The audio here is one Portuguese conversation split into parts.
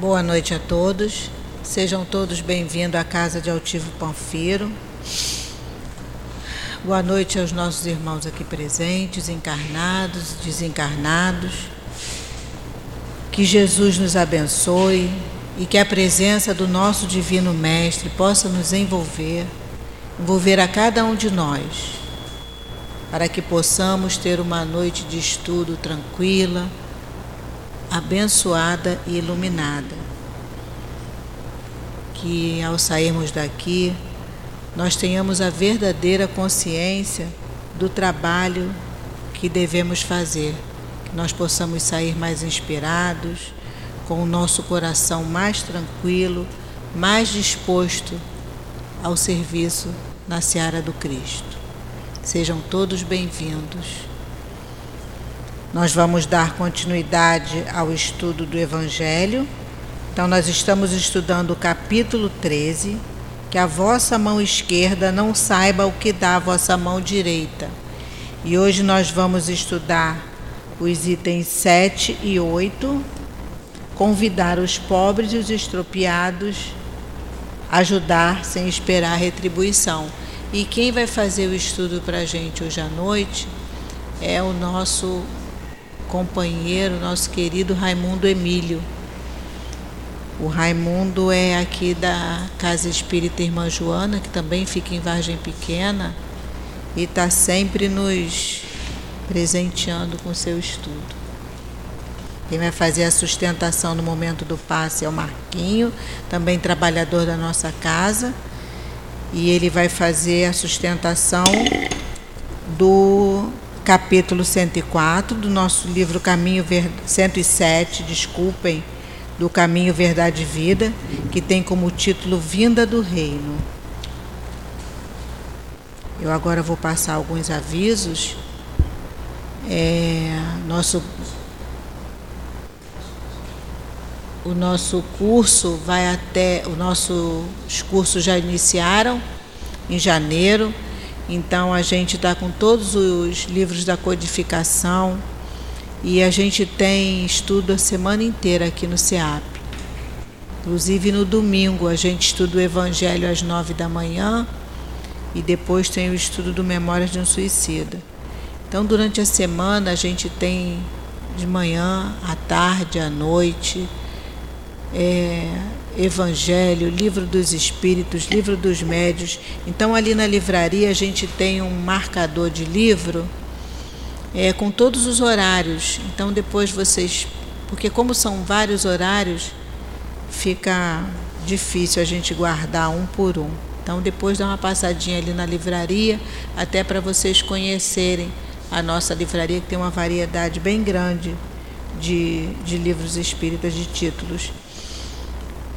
Boa noite a todos. Sejam todos bem-vindos à casa de Altivo Panfiro. Boa noite aos nossos irmãos aqui presentes, encarnados, desencarnados. Que Jesus nos abençoe e que a presença do nosso Divino Mestre possa nos envolver, envolver a cada um de nós, para que possamos ter uma noite de estudo tranquila, abençoada e iluminada. Que ao sairmos daqui, nós tenhamos a verdadeira consciência do trabalho que devemos fazer, que nós possamos sair mais inspirados, com o nosso coração mais tranquilo, mais disposto ao serviço na seara do Cristo. Sejam todos bem-vindos. Nós vamos dar continuidade ao estudo do Evangelho. Então, nós estamos estudando o capítulo 13 que a vossa mão esquerda não saiba o que dá a vossa mão direita. E hoje nós vamos estudar os itens 7 e 8, convidar os pobres e os estropiados, ajudar sem esperar retribuição. E quem vai fazer o estudo para a gente hoje à noite é o nosso companheiro, nosso querido Raimundo Emílio. O Raimundo é aqui da Casa Espírita Irmã Joana, que também fica em Vargem Pequena, e está sempre nos presenteando com seu estudo. Quem vai fazer a sustentação no momento do passe é o Marquinho, também trabalhador da nossa casa, e ele vai fazer a sustentação do capítulo 104 do nosso livro Caminho Ver... 107, desculpem do Caminho, Verdade e Vida, que tem como título Vinda do Reino. Eu agora vou passar alguns avisos. É, nosso, o nosso curso vai até. Os nossos cursos já iniciaram em janeiro, então a gente está com todos os livros da codificação e a gente tem estudo a semana inteira aqui no SEAP. Inclusive no domingo a gente estuda o Evangelho às nove da manhã e depois tem o estudo do Memórias de um Suicida. Então durante a semana a gente tem de manhã, à tarde, à noite, é, Evangelho, Livro dos Espíritos, Livro dos Médios. Então ali na livraria a gente tem um marcador de livro é, com todos os horários. Então depois vocês, porque como são vários horários, fica difícil a gente guardar um por um. Então depois dá uma passadinha ali na livraria, até para vocês conhecerem a nossa livraria, que tem uma variedade bem grande de, de livros espíritas, de títulos.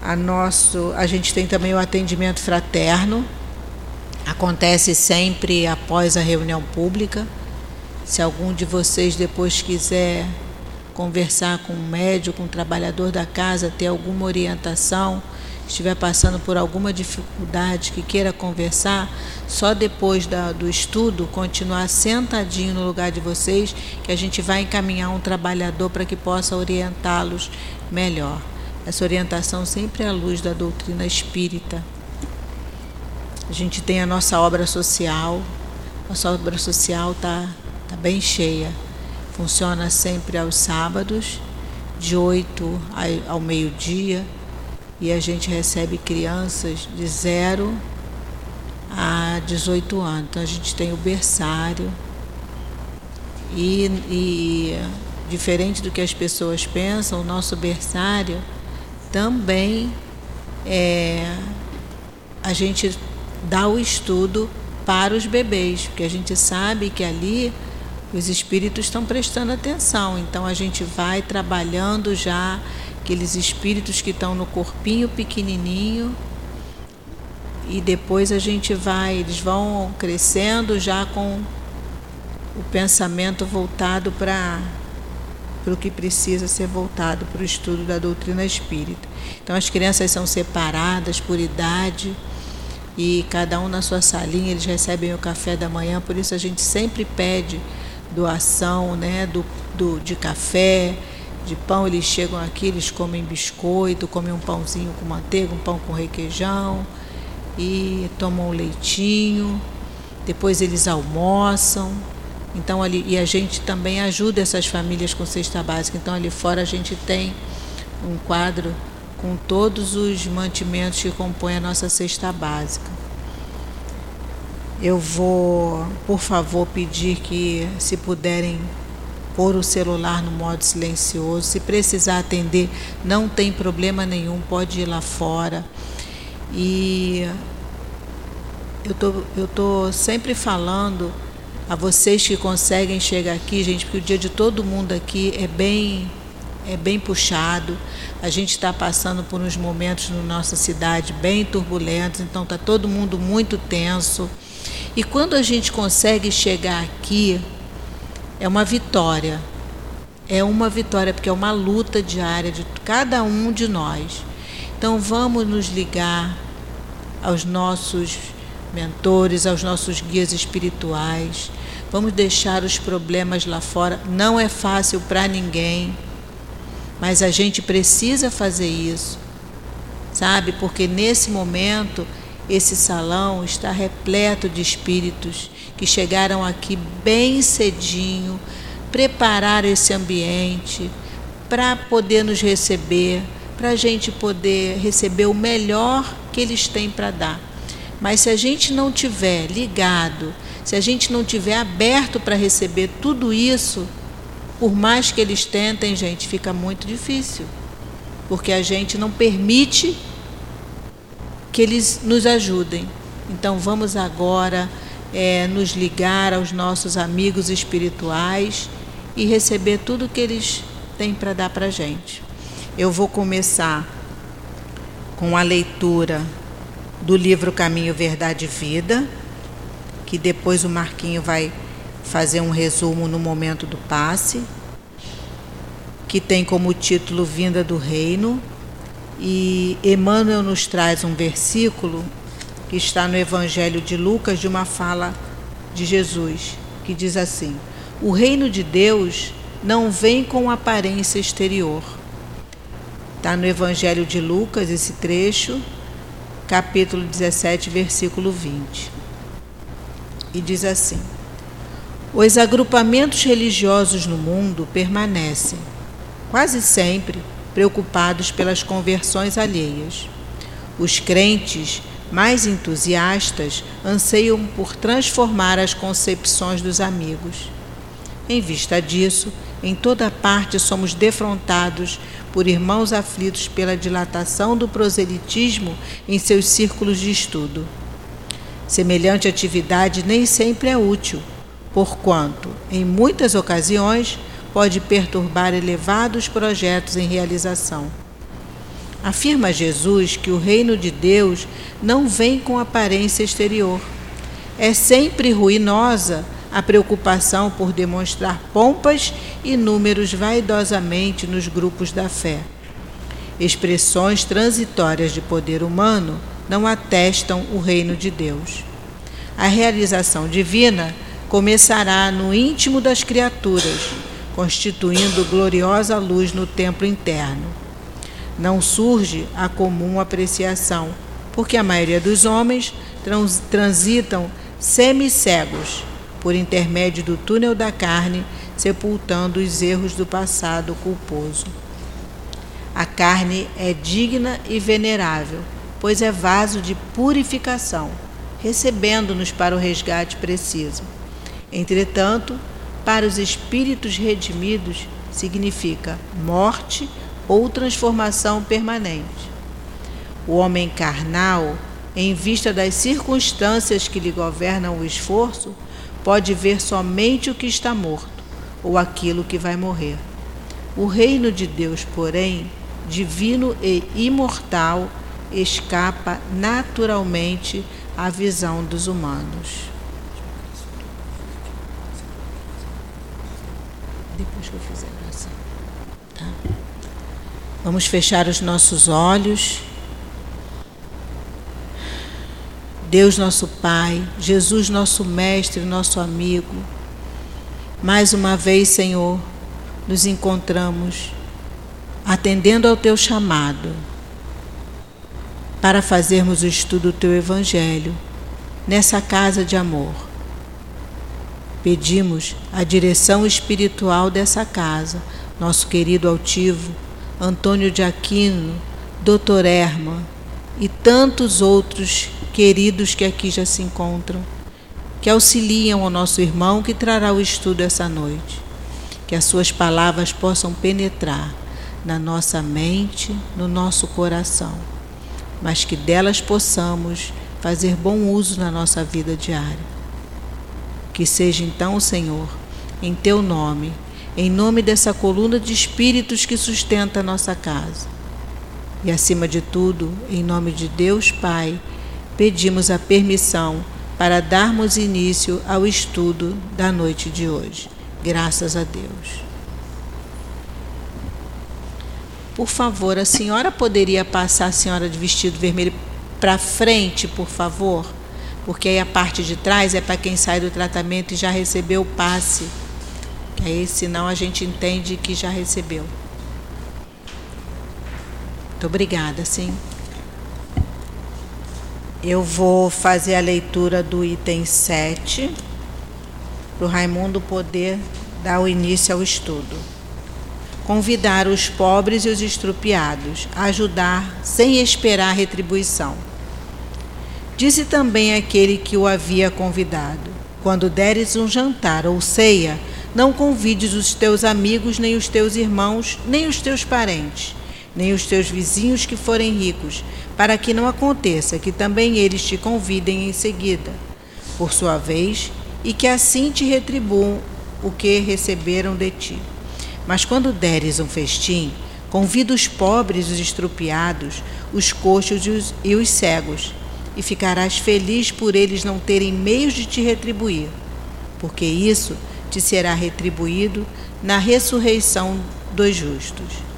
A, nosso, a gente tem também o atendimento fraterno, acontece sempre após a reunião pública. Se algum de vocês depois quiser conversar com um médico, com um trabalhador da casa, ter alguma orientação, estiver passando por alguma dificuldade que queira conversar, só depois da, do estudo continuar sentadinho no lugar de vocês, que a gente vai encaminhar um trabalhador para que possa orientá-los melhor. Essa orientação sempre é à luz da doutrina espírita. A gente tem a nossa obra social, nossa obra social está Está bem cheia. Funciona sempre aos sábados, de 8 ao meio-dia, e a gente recebe crianças de 0 a 18 anos. Então a gente tem o berçário. E, e diferente do que as pessoas pensam, o nosso berçário também é, a gente dá o estudo para os bebês, porque a gente sabe que ali os espíritos estão prestando atenção. Então a gente vai trabalhando já aqueles espíritos que estão no corpinho pequenininho e depois a gente vai, eles vão crescendo já com o pensamento voltado para para o que precisa ser voltado para o estudo da doutrina espírita. Então as crianças são separadas por idade e cada um na sua salinha, eles recebem o café da manhã, por isso a gente sempre pede doação né, do, do, de café, de pão, eles chegam aqui, eles comem biscoito, comem um pãozinho com manteiga, um pão com requeijão e tomam um leitinho. Depois eles almoçam. Então ali e a gente também ajuda essas famílias com cesta básica. Então ali fora a gente tem um quadro com todos os mantimentos que compõem a nossa cesta básica. Eu vou, por favor, pedir que se puderem pôr o celular no modo silencioso. Se precisar atender, não tem problema nenhum, pode ir lá fora. E eu tô, eu tô sempre falando a vocês que conseguem chegar aqui, gente, porque o dia de todo mundo aqui é bem é bem puxado. A gente está passando por uns momentos na nossa cidade bem turbulentos, então está todo mundo muito tenso. E quando a gente consegue chegar aqui, é uma vitória. É uma vitória, porque é uma luta diária de cada um de nós. Então vamos nos ligar aos nossos mentores, aos nossos guias espirituais. Vamos deixar os problemas lá fora. Não é fácil para ninguém, mas a gente precisa fazer isso, sabe? Porque nesse momento esse salão está repleto de espíritos que chegaram aqui bem cedinho, preparar esse ambiente para poder nos receber, para a gente poder receber o melhor que eles têm para dar. Mas se a gente não tiver ligado, se a gente não tiver aberto para receber tudo isso, por mais que eles tentem, gente, fica muito difícil. Porque a gente não permite que eles nos ajudem. Então vamos agora é, nos ligar aos nossos amigos espirituais e receber tudo que eles têm para dar para a gente. Eu vou começar com a leitura do livro Caminho, Verdade e Vida, que depois o Marquinho vai fazer um resumo no momento do passe, que tem como título Vinda do Reino, e Emmanuel nos traz um versículo que está no Evangelho de Lucas, de uma fala de Jesus, que diz assim: O reino de Deus não vem com aparência exterior. Está no Evangelho de Lucas, esse trecho, capítulo 17, versículo 20. E diz assim: Os agrupamentos religiosos no mundo permanecem, quase sempre, preocupados pelas conversões alheias. Os crentes mais entusiastas anseiam por transformar as concepções dos amigos. Em vista disso, em toda parte somos defrontados por irmãos aflitos pela dilatação do proselitismo em seus círculos de estudo. Semelhante atividade nem sempre é útil, porquanto, em muitas ocasiões, pode perturbar elevados projetos em realização. Afirma Jesus que o reino de Deus não vem com aparência exterior. É sempre ruinosa a preocupação por demonstrar pompas e números vaidosamente nos grupos da fé. Expressões transitórias de poder humano não atestam o reino de Deus. A realização divina começará no íntimo das criaturas constituindo gloriosa luz no templo interno. Não surge a comum apreciação, porque a maioria dos homens trans transitam semi-cegos por intermédio do túnel da carne, sepultando os erros do passado culposo. A carne é digna e venerável, pois é vaso de purificação, recebendo-nos para o resgate preciso. Entretanto, para os espíritos redimidos, significa morte ou transformação permanente. O homem carnal, em vista das circunstâncias que lhe governam o esforço, pode ver somente o que está morto ou aquilo que vai morrer. O reino de Deus, porém, divino e imortal, escapa naturalmente à visão dos humanos. depois que eu fizer a oração. Tá? Vamos fechar os nossos olhos. Deus, nosso Pai, Jesus, nosso Mestre, nosso amigo, mais uma vez, Senhor, nos encontramos atendendo ao teu chamado, para fazermos o estudo do teu Evangelho nessa casa de amor. Pedimos a direção espiritual dessa casa, nosso querido altivo Antônio de Aquino, Dr. Erma e tantos outros queridos que aqui já se encontram, que auxiliam ao nosso irmão que trará o estudo essa noite. Que as suas palavras possam penetrar na nossa mente, no nosso coração, mas que delas possamos fazer bom uso na nossa vida diária. Que seja então, Senhor, em teu nome, em nome dessa coluna de espíritos que sustenta a nossa casa. E acima de tudo, em nome de Deus Pai, pedimos a permissão para darmos início ao estudo da noite de hoje. Graças a Deus. Por favor, a senhora poderia passar a senhora de vestido vermelho para frente, por favor? Porque aí a parte de trás é para quem sai do tratamento e já recebeu o passe. Que aí, senão, a gente entende que já recebeu. Muito obrigada, sim. Eu vou fazer a leitura do item 7, para o Raimundo poder dar o início ao estudo. Convidar os pobres e os estrupiados ajudar sem esperar retribuição. Disse também aquele que o havia convidado: Quando deres um jantar ou ceia, não convides os teus amigos, nem os teus irmãos, nem os teus parentes nem os teus vizinhos que forem ricos, para que não aconteça que também eles te convidem em seguida, por sua vez, e que assim te retribuam o que receberam de ti. Mas quando deres um festim, convida os pobres, os estrupiados, os coxos e os, e os cegos, e ficarás feliz por eles não terem meios de te retribuir, porque isso te será retribuído na ressurreição dos justos.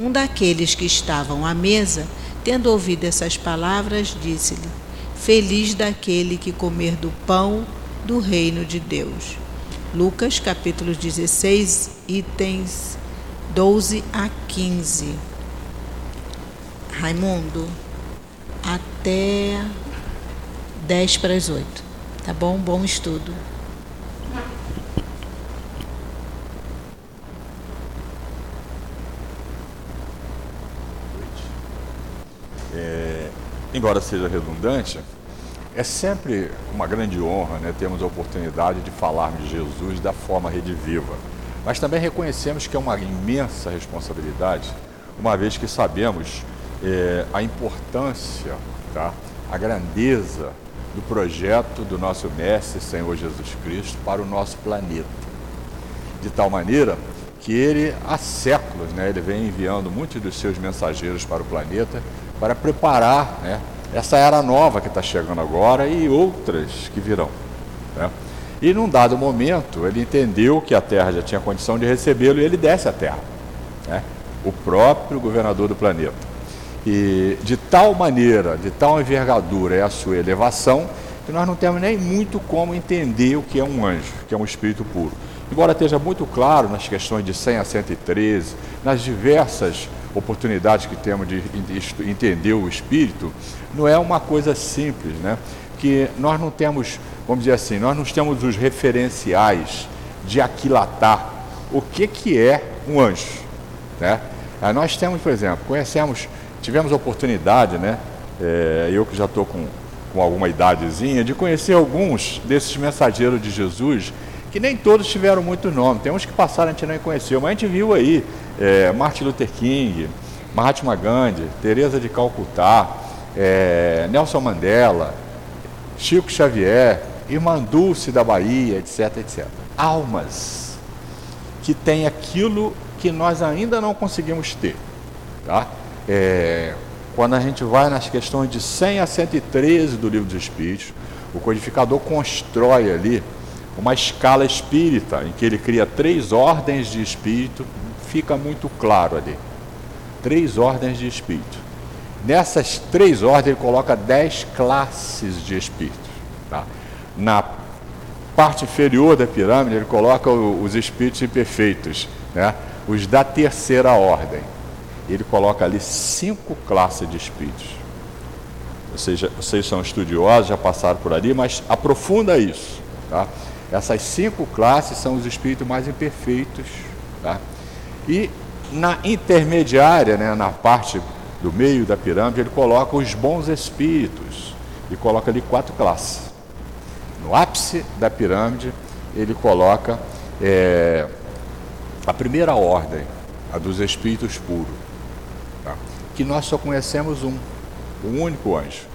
Um daqueles que estavam à mesa, tendo ouvido essas palavras, disse-lhe: Feliz daquele que comer do pão do reino de Deus. Lucas capítulo 16, itens 12 a 15. Raimundo, até 10 para as 8. Tá bom? Bom estudo. Embora seja redundante, é sempre uma grande honra né, termos a oportunidade de falarmos de Jesus da forma rediviva. Mas também reconhecemos que é uma imensa responsabilidade, uma vez que sabemos é, a importância, tá, a grandeza do projeto do nosso Mestre Senhor Jesus Cristo para o nosso planeta. De tal maneira que ele, há séculos, né, ele vem enviando muitos dos seus mensageiros para o planeta para preparar né, essa era nova que está chegando agora e outras que virão. Né? E num dado momento, ele entendeu que a terra já tinha condição de recebê-lo e ele desce a terra. Né? O próprio governador do planeta. E de tal maneira, de tal envergadura é a sua elevação, que nós não temos nem muito como entender o que é um anjo, que é um espírito puro. Embora esteja muito claro nas questões de 100 a 113, nas diversas oportunidades que temos de entender o espírito, não é uma coisa simples, né? Que nós não temos, vamos dizer assim, nós não temos os referenciais de aquilatar o que, que é um anjo, né? Nós temos, por exemplo, conhecemos, tivemos oportunidade, né? É, eu que já estou com, com alguma idadezinha, de conhecer alguns desses mensageiros de Jesus, que nem todos tiveram muito nome. Tem uns que passaram, a gente nem conheceu, mas a gente viu aí é, Martin Luther King, Mahatma Gandhi, Teresa de Calcutá, é, Nelson Mandela, Chico Xavier, Irmã Dulce da Bahia, etc, etc. Almas que têm aquilo que nós ainda não conseguimos ter. Tá? É, quando a gente vai nas questões de 100 a 113 do Livro dos Espíritos, o codificador constrói ali uma escala espírita, em que ele cria três ordens de espírito fica muito claro ali. Três ordens de espírito. Nessas três ordens, ele coloca dez classes de espíritos. Tá? Na parte inferior da pirâmide, ele coloca os espíritos imperfeitos, né? os da terceira ordem. ele coloca ali cinco classes de espíritos. Ou seja, vocês são estudiosos, já passaram por ali, mas aprofunda isso. Tá? Essas cinco classes são os espíritos mais imperfeitos. Tá? E na intermediária, né, na parte do meio da pirâmide, ele coloca os bons espíritos e coloca ali quatro classes. No ápice da pirâmide, ele coloca é, a primeira ordem, a dos espíritos puros, tá? que nós só conhecemos um, o único anjo.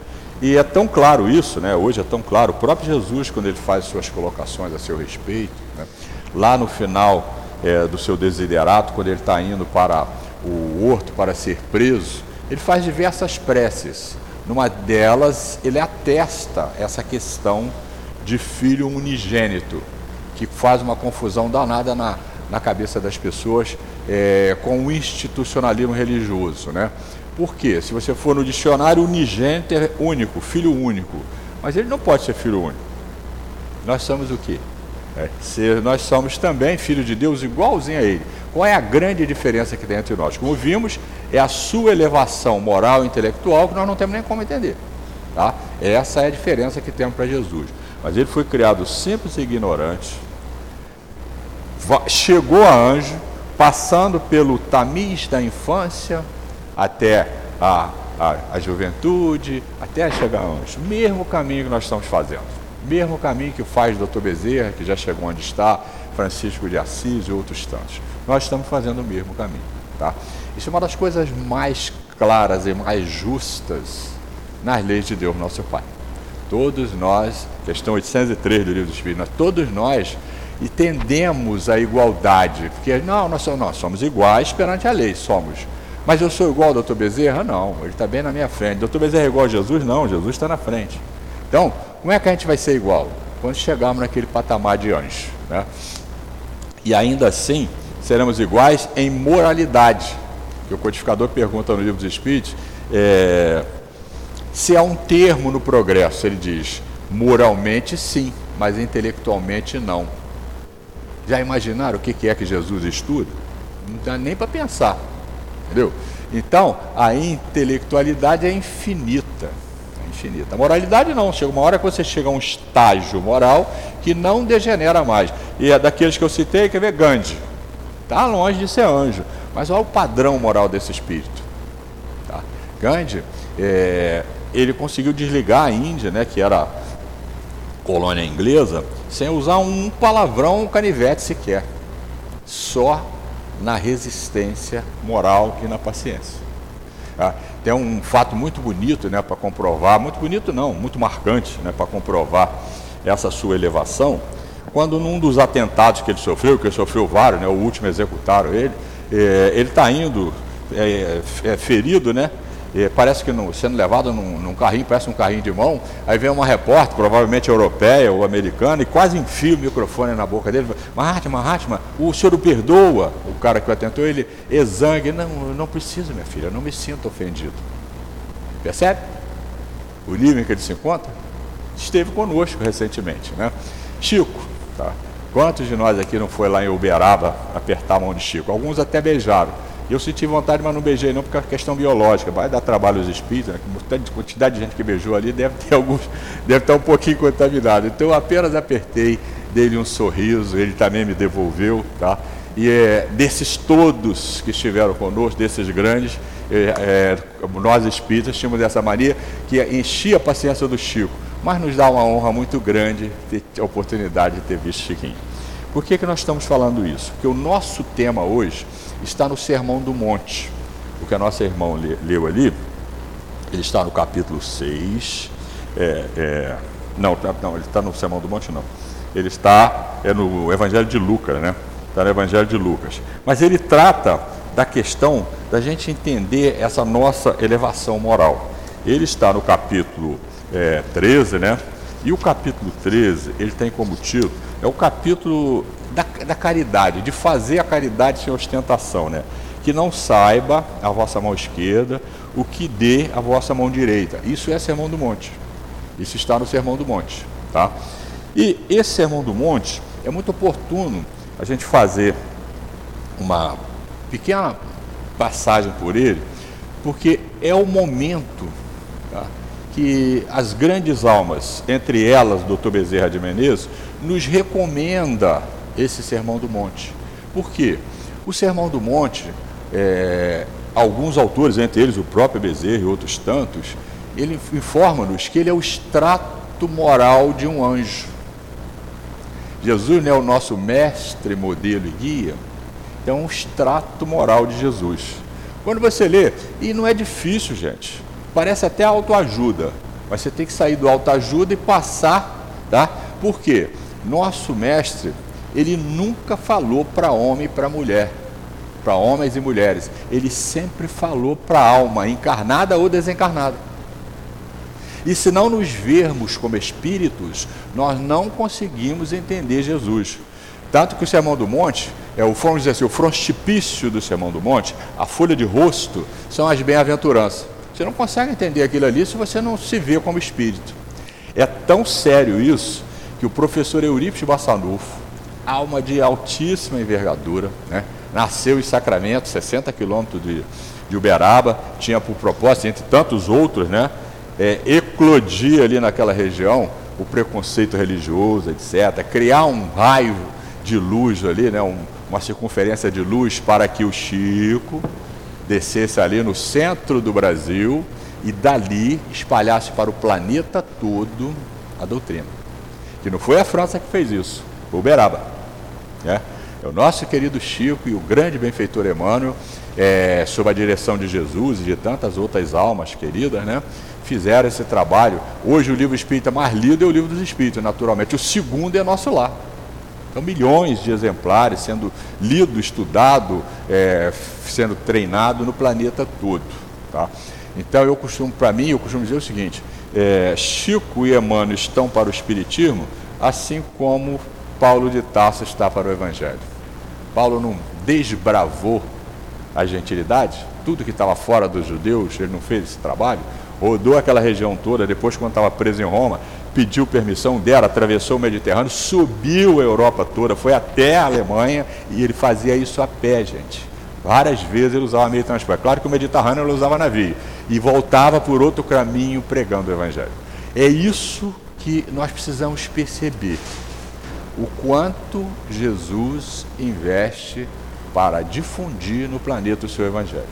E é tão claro isso, né? hoje é tão claro, o próprio Jesus, quando ele faz suas colocações a seu respeito, né? lá no final é, do seu desiderato, quando ele está indo para o horto para ser preso, ele faz diversas preces. Numa delas, ele atesta essa questão de filho unigênito, que faz uma confusão danada na, na cabeça das pessoas é, com o institucionalismo religioso. Né? Por quê? Se você for no dicionário, unigênito é único, filho único. Mas ele não pode ser filho único. Nós somos o quê? É, se nós somos também filhos de Deus igualzinho a ele. Qual é a grande diferença que tem entre nós? Como vimos, é a sua elevação moral e intelectual que nós não temos nem como entender. Tá? Essa é a diferença que temos para Jesus. Mas ele foi criado simples e ignorante, chegou a anjo, passando pelo tamiz da infância até a, a, a juventude, até chegar anjo. Mesmo caminho que nós estamos fazendo. Mesmo caminho que faz o. Bezerra, que já chegou onde está, Francisco de Assis e outros tantos. Nós estamos fazendo o mesmo caminho. Tá? Isso é uma das coisas mais claras e mais justas nas leis de Deus, nosso Pai. Todos nós, questão 803 do Livro dos Espíritos, todos nós entendemos a igualdade, porque não, nós somos, nós somos iguais perante a lei, somos. Mas eu sou igual ao doutor Bezerra? Não, ele está bem na minha frente. Doutor Bezerra é igual a Jesus? Não, Jesus está na frente. Então, como é que a gente vai ser igual? Quando chegarmos naquele patamar de anjo. Né? E ainda assim, seremos iguais em moralidade. O codificador pergunta no livro dos Espíritos é, se há um termo no progresso. Ele diz: moralmente sim, mas intelectualmente não. Já imaginaram o que é que Jesus estuda? Não dá nem para pensar. Entendeu? Então, a intelectualidade é infinita. É infinita. A moralidade não. Chega uma hora que você chega a um estágio moral que não degenera mais. E é daqueles que eu citei, quer ver Gandhi. Está longe de ser anjo. Mas olha o padrão moral desse espírito. Tá? Gandhi, é, ele conseguiu desligar a Índia, né, que era colônia inglesa, sem usar um palavrão, um canivete sequer. Só na resistência moral e na paciência. Ah, tem um fato muito bonito né, para comprovar, muito bonito não, muito marcante né, para comprovar essa sua elevação, quando num dos atentados que ele sofreu, que ele sofreu vários, né, o último executaram ele, é, ele está indo é, é, ferido, né, e parece que no, sendo levado num, num, carrinho, parece um carrinho de mão, aí vem uma repórter, provavelmente europeia ou americana, e quase enfia o microfone na boca dele, Mahatma, Mahatma, o senhor o perdoa, o cara que o atentou, ele exangue, não, não preciso minha filha, não me sinto ofendido. Percebe? O nível em que ele se encontra? Esteve conosco recentemente, né? Chico, tá? Quantos de nós aqui não foi lá em Uberaba apertar a mão de Chico? Alguns até beijaram. Eu senti vontade, mas não beijei não, porque é questão biológica. Vai dar trabalho aos espíritos, né? a quantidade de gente que beijou ali deve ter alguns, deve estar um pouquinho contaminado. Então eu apenas apertei, dei-lhe um sorriso, ele também me devolveu, tá? E é, desses todos que estiveram conosco, desses grandes, é, é, nós espíritas tínhamos essa mania que enchia a paciência do Chico, mas nos dá uma honra muito grande ter a oportunidade de ter visto Chiquinho. Por que, que nós estamos falando isso? Porque o nosso tema hoje está no Sermão do Monte. O que a nossa irmã leu ali, ele está no capítulo 6. É, é, não, tá, não, ele está no Sermão do Monte, não. Ele está é no Evangelho de Lucas, né? Está no Evangelho de Lucas. Mas ele trata da questão da gente entender essa nossa elevação moral. Ele está no capítulo é, 13, né? E o capítulo 13, ele tem como título, é o capítulo da, da caridade, de fazer a caridade sem ostentação, né? Que não saiba a vossa mão esquerda o que dê a vossa mão direita. Isso é Sermão do Monte. Isso está no Sermão do Monte, tá? E esse Sermão do Monte é muito oportuno a gente fazer uma pequena passagem por ele, porque é o momento tá, que as grandes almas, entre elas Dr. Bezerra de Menezes, nos recomenda esse Sermão do Monte. Por quê? O Sermão do Monte, é, alguns autores, entre eles o próprio Bezerra e outros tantos, ele informa-nos que ele é o extrato moral de um anjo. Jesus não é o nosso mestre, modelo e guia, é um extrato moral de Jesus. Quando você lê, e não é difícil, gente, parece até autoajuda, mas você tem que sair do autoajuda e passar, tá? Por quê? Nosso mestre, ele nunca falou para homem e para mulher, para homens e mulheres. Ele sempre falou para alma, encarnada ou desencarnada. E se não nos vermos como espíritos, nós não conseguimos entender Jesus. Tanto que o Sermão do Monte, é o, vamos dizer assim, o frontispício do Sermão do Monte, a folha de rosto, são as bem-aventuranças. Você não consegue entender aquilo ali se você não se vê como espírito. É tão sério isso que o professor Eurípides Bassanufo, alma de altíssima envergadura, né? nasceu em Sacramento, 60 quilômetros de, de Uberaba, tinha por propósito, entre tantos outros, né? é, eclodir ali naquela região o preconceito religioso, etc., criar um raio de luz ali, né, um, uma circunferência de luz para que o Chico descesse ali no centro do Brasil e dali espalhasse para o planeta todo a doutrina. Que não foi a França que fez isso, foi Uberaba. Né? É o nosso querido Chico e o grande benfeitor Emmanuel, é, sob a direção de Jesus e de tantas outras almas queridas, né? fizeram esse trabalho. Hoje o livro espírita mais lido é o livro dos espíritos, naturalmente. O segundo é nosso lar. Então, milhões de exemplares sendo lido, estudado, é, sendo treinado no planeta todo. Tá? Então, eu costumo, para mim, eu costumo dizer o seguinte: é, Chico e Emmanuel estão para o Espiritismo, assim como Paulo de Tarso está para o Evangelho. Paulo não desbravou a gentilidade, tudo que estava fora dos judeus, ele não fez esse trabalho rodou aquela região toda, depois quando estava preso em Roma, pediu permissão, deram, atravessou o Mediterrâneo, subiu a Europa toda, foi até a Alemanha e ele fazia isso a pé, gente. Várias vezes ele usava meio transporte. Claro que o Mediterrâneo ele usava navio e voltava por outro caminho pregando o Evangelho. É isso que nós precisamos perceber. O quanto Jesus investe para difundir no planeta o seu Evangelho.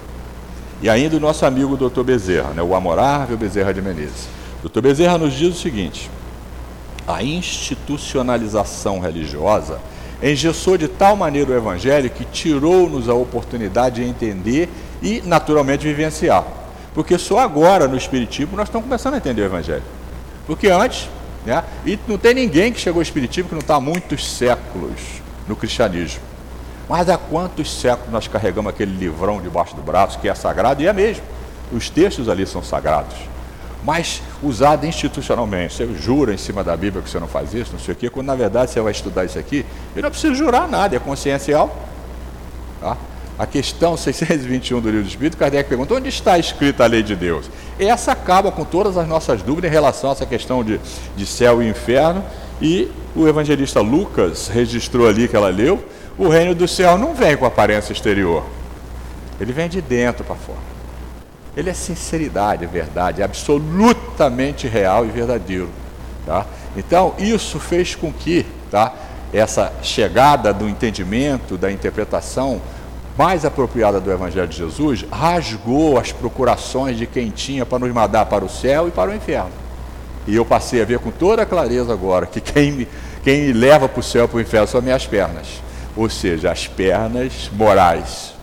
E ainda o nosso amigo Dr. Bezerra, né, o amorável Bezerra de Menezes. Dr. Bezerra nos diz o seguinte: a institucionalização religiosa engessou de tal maneira o Evangelho que tirou-nos a oportunidade de entender e, naturalmente, vivenciar. Porque só agora, no Espiritismo, nós estamos começando a entender o Evangelho. Porque antes, né, e não tem ninguém que chegou ao Espiritismo que não está há muitos séculos no cristianismo. Mas há quantos séculos nós carregamos aquele livrão debaixo do braço que é sagrado? E é mesmo. Os textos ali são sagrados. Mas usado institucionalmente. Você jura em cima da Bíblia que você não faz isso, não sei o quê, quando na verdade você vai estudar isso aqui, e não precisa jurar nada, é consciencial. Tá? A questão 621 do Livro do Espírito, Kardec pergunta: onde está escrita a lei de Deus? Essa acaba com todas as nossas dúvidas em relação a essa questão de, de céu e inferno. E o evangelista Lucas registrou ali que ela leu o reino do céu não vem com aparência exterior. Ele vem de dentro para fora. Ele é sinceridade, é verdade, é absolutamente real e verdadeiro. Tá? Então, isso fez com que tá, essa chegada do entendimento, da interpretação mais apropriada do Evangelho de Jesus, rasgou as procurações de quem tinha para nos mandar para o céu e para o inferno. E eu passei a ver com toda clareza agora que quem me, quem me leva para o céu e para o inferno são minhas pernas ou seja, as pernas morais.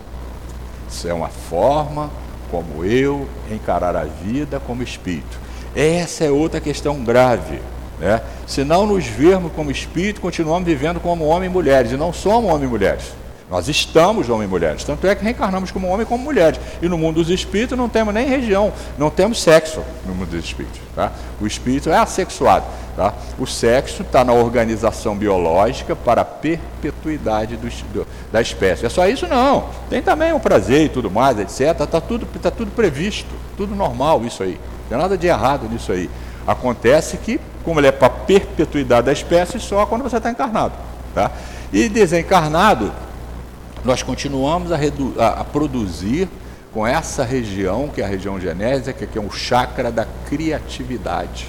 Isso é uma forma como eu encarar a vida como espírito. Essa é outra questão grave. Né? Se não nos vermos como espírito, continuamos vivendo como homem e mulheres, e não somos homem e mulheres. Nós estamos homem e mulheres. Tanto é que reencarnamos como homem e como mulheres. E no mundo dos espíritos não temos nem região, não temos sexo no mundo dos espíritos. Tá? O espírito é assexuado. Tá? O sexo está na organização biológica para a perpetuidade do, do, da espécie. É só isso? Não. Tem também o prazer e tudo mais, etc. Está tudo, tá tudo previsto, tudo normal isso aí. Não tem nada de errado nisso aí. Acontece que, como ele é para a perpetuidade da espécie, só quando você está encarnado. Tá? E desencarnado, nós continuamos a, a, a produzir com essa região, que é a região genésica, que é o chakra da criatividade.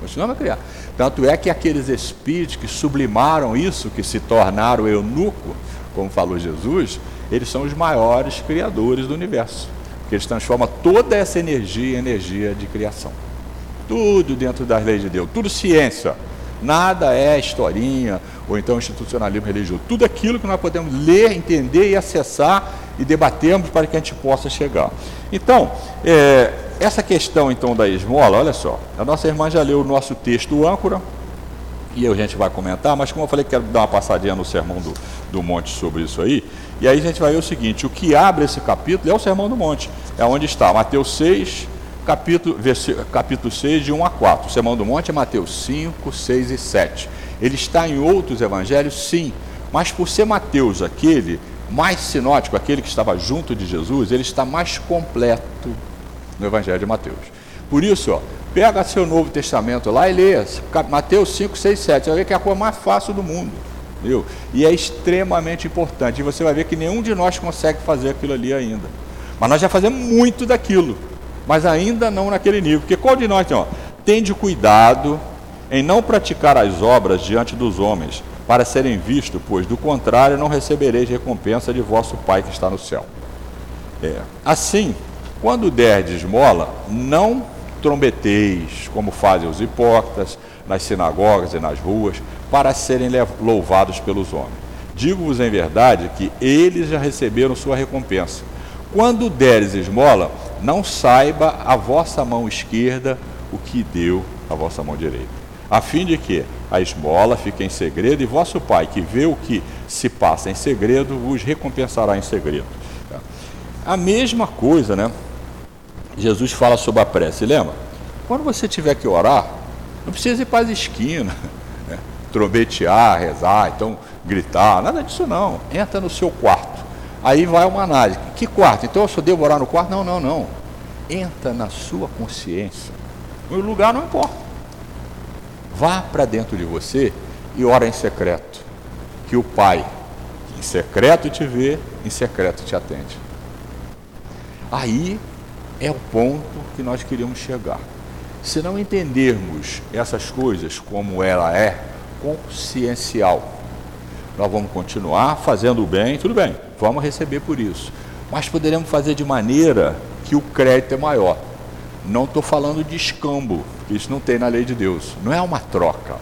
Continuamos a criar. Tanto é que aqueles espíritos que sublimaram isso, que se tornaram eunuco, como falou Jesus, eles são os maiores criadores do universo. Porque eles transformam toda essa energia em energia de criação. Tudo dentro das leis de Deus, tudo ciência. Nada é historinha ou então institucionalismo religioso. Tudo aquilo que nós podemos ler, entender e acessar e debatermos para que a gente possa chegar. Então, é, essa questão então da esmola, olha só, a nossa irmã já leu o nosso texto âncora, e a gente vai comentar, mas como eu falei, quero dar uma passadinha no Sermão do, do Monte sobre isso aí, e aí a gente vai ver o seguinte, o que abre esse capítulo é o Sermão do Monte, é onde está Mateus 6, capítulo, capítulo 6, de 1 a 4. O Sermão do Monte é Mateus 5, 6 e 7. Ele está em outros evangelhos, sim, mas por ser Mateus aquele mais sinótico, aquele que estava junto de Jesus, ele está mais completo no Evangelho de Mateus. Por isso, ó, pega seu Novo Testamento lá e lê Mateus 5, 6, 7. Você vai ver que é a coisa mais fácil do mundo. Viu? E é extremamente importante. E você vai ver que nenhum de nós consegue fazer aquilo ali ainda. Mas nós já fazemos muito daquilo. Mas ainda não naquele nível. Porque qual de nós tem? Ó, tende cuidado em não praticar as obras diante dos homens, para serem vistos, pois do contrário não recebereis recompensa de vosso Pai que está no céu. É. Assim, quando derdes esmola, não trombeteis, como fazem os hipócritas, nas sinagogas e nas ruas, para serem louvados pelos homens. Digo-vos em verdade que eles já receberam sua recompensa. Quando deres esmola, não saiba a vossa mão esquerda o que deu a vossa mão direita a fim de que a esmola fique em segredo e vosso Pai, que vê o que se passa em segredo, vos recompensará em segredo. A mesma coisa, né? Jesus fala sobre a prece. Lembra? Quando você tiver que orar, não precisa ir para as esquinas, né? trombetear, rezar, então gritar, nada disso não. Entra no seu quarto. Aí vai uma análise. Que quarto? Então eu só devo orar no quarto? Não, não, não. Entra na sua consciência. O lugar não importa. Vá para dentro de você e ora em secreto. Que o Pai, em secreto te vê, em secreto te atende. Aí é o ponto que nós queríamos chegar. Se não entendermos essas coisas como ela é, consciencial, nós vamos continuar fazendo o bem, tudo bem, vamos receber por isso. Mas poderemos fazer de maneira que o crédito é maior. Não estou falando de escambo, isso não tem na lei de Deus. Não é uma troca.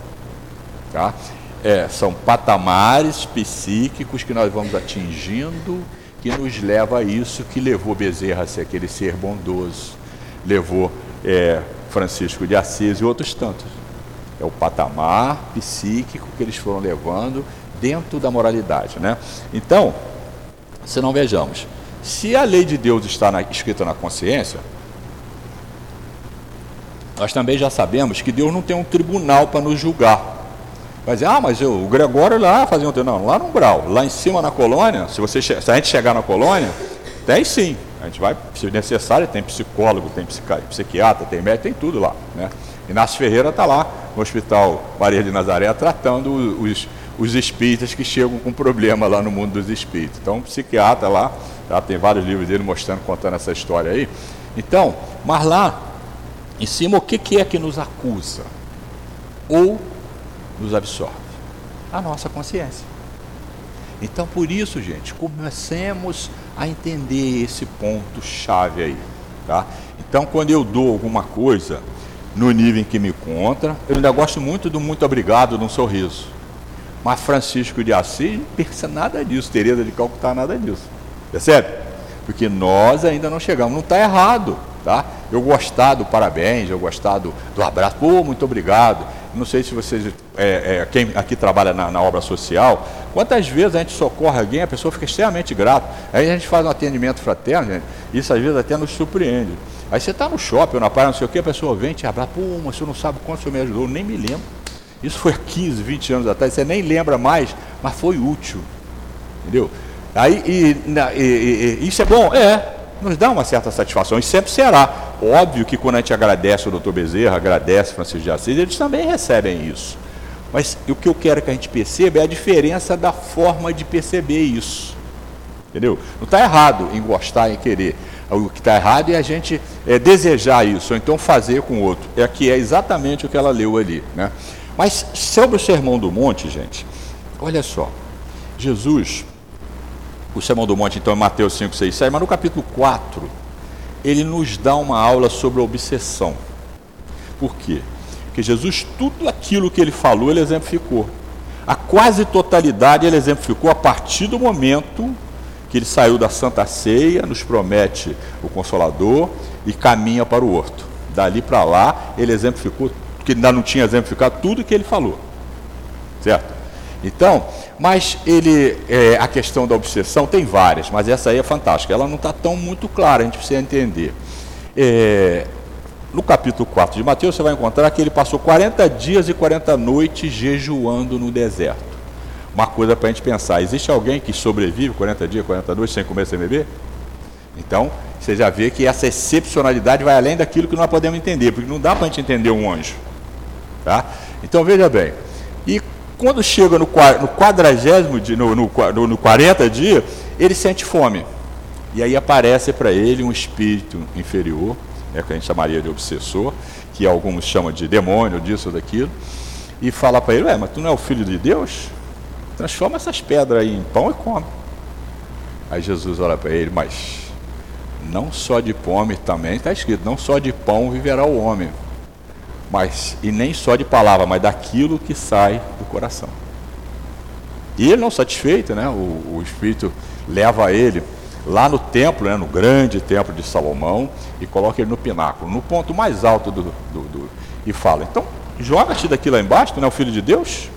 Tá? É, são patamares psíquicos que nós vamos atingindo que nos leva a isso que levou Bezerra a ser aquele ser bondoso, levou é, Francisco de Assis e outros tantos. É o patamar psíquico que eles foram levando dentro da moralidade. Né? Então, se não vejamos, se a lei de Deus está na, escrita na consciência, nós também já sabemos que Deus não tem um tribunal para nos julgar. Dizer, ah, mas eu, o Gregório lá fazia um Não, lá no Brau, lá em cima na colônia, se, você, se a gente chegar na colônia, tem sim. A gente vai, se necessário, tem psicólogo, tem psiquiatra, tem médico, tem tudo lá. Né? Inácio Ferreira está lá no Hospital Maria de Nazaré tratando os, os espíritas que chegam com problema lá no mundo dos espíritos. Então, um psiquiatra lá, já tem vários livros dele mostrando, contando essa história aí. Então, mas lá em cima, o que, que é que nos acusa? Ou nos absorve? A nossa consciência. Então, por isso, gente, comecemos a entender esse ponto chave aí, tá? Então, quando eu dou alguma coisa no nível em que me encontra, eu ainda gosto muito do muito obrigado, de um sorriso. Mas Francisco de Assis não pensa nada disso, Teresa de Calcutá nada disso. Percebe? Porque nós ainda não chegamos, não está errado tá? Eu gostar do parabéns, eu gostar do, do abraço, pô, muito obrigado. Não sei se vocês, é, é, quem aqui trabalha na, na, obra social, quantas vezes a gente socorre alguém, a pessoa fica extremamente grata. Aí a gente faz um atendimento fraterno, gente, isso às vezes até nos surpreende. Aí você está no shopping ou na praia, não sei o que, a pessoa vem te abraça, pô, mas você não sabe quanto você me ajudou, nem me lembro. Isso foi há 15, 20 anos atrás, você nem lembra mais, mas foi útil. Entendeu? Aí, e, na, e, e, isso é bom? É, nos dá uma certa satisfação e sempre será. Óbvio que quando a gente agradece o doutor Bezerra, agradece Francisco de Assis, eles também recebem isso. Mas o que eu quero que a gente perceba é a diferença da forma de perceber isso. Entendeu? Não está errado em gostar, em querer. O que está errado é a gente é, desejar isso, ou então fazer com o outro. É que é exatamente o que ela leu ali. Né? Mas sobre o Sermão do Monte, gente, olha só. Jesus, o Sermão do Monte, então, é Mateus 5, 6, 7, mas no capítulo 4, ele nos dá uma aula sobre a obsessão. Por quê? Porque Jesus, tudo aquilo que ele falou, ele exemplificou. A quase totalidade ele exemplificou a partir do momento que ele saiu da Santa Ceia, nos promete o Consolador e caminha para o horto. Dali para lá, ele exemplificou, que ainda não tinha exemplificado tudo que ele falou. Certo? Então, mas ele, é, a questão da obsessão tem várias, mas essa aí é fantástica. Ela não está tão muito clara, a gente precisa entender. É, no capítulo 4 de Mateus, você vai encontrar que ele passou 40 dias e 40 noites jejuando no deserto. Uma coisa para a gente pensar: existe alguém que sobrevive 40 dias, 40 noites sem comer, sem beber? Então, você já vê que essa excepcionalidade vai além daquilo que nós podemos entender, porque não dá para a gente entender um anjo. Tá? Então, veja bem. E quando chega no, no quadragésimo dia, no, no, no 40 dia, ele sente fome. E aí aparece para ele um espírito inferior, é que a gente chamaria de obsessor, que alguns chamam de demônio, disso ou daquilo, e fala para ele, ué, mas tu não é o filho de Deus? Transforma essas pedras aí em pão e come. Aí Jesus olha para ele, mas não só de pão, também está escrito, não só de pão viverá o homem, mas e nem só de palavra, mas daquilo que sai do coração. E ele não satisfeito, né? O, o Espírito leva ele lá no templo, né, no grande templo de Salomão, e coloca ele no pináculo, no ponto mais alto do, do, do e fala: então, joga-te daqui lá embaixo, tu não é o filho de Deus?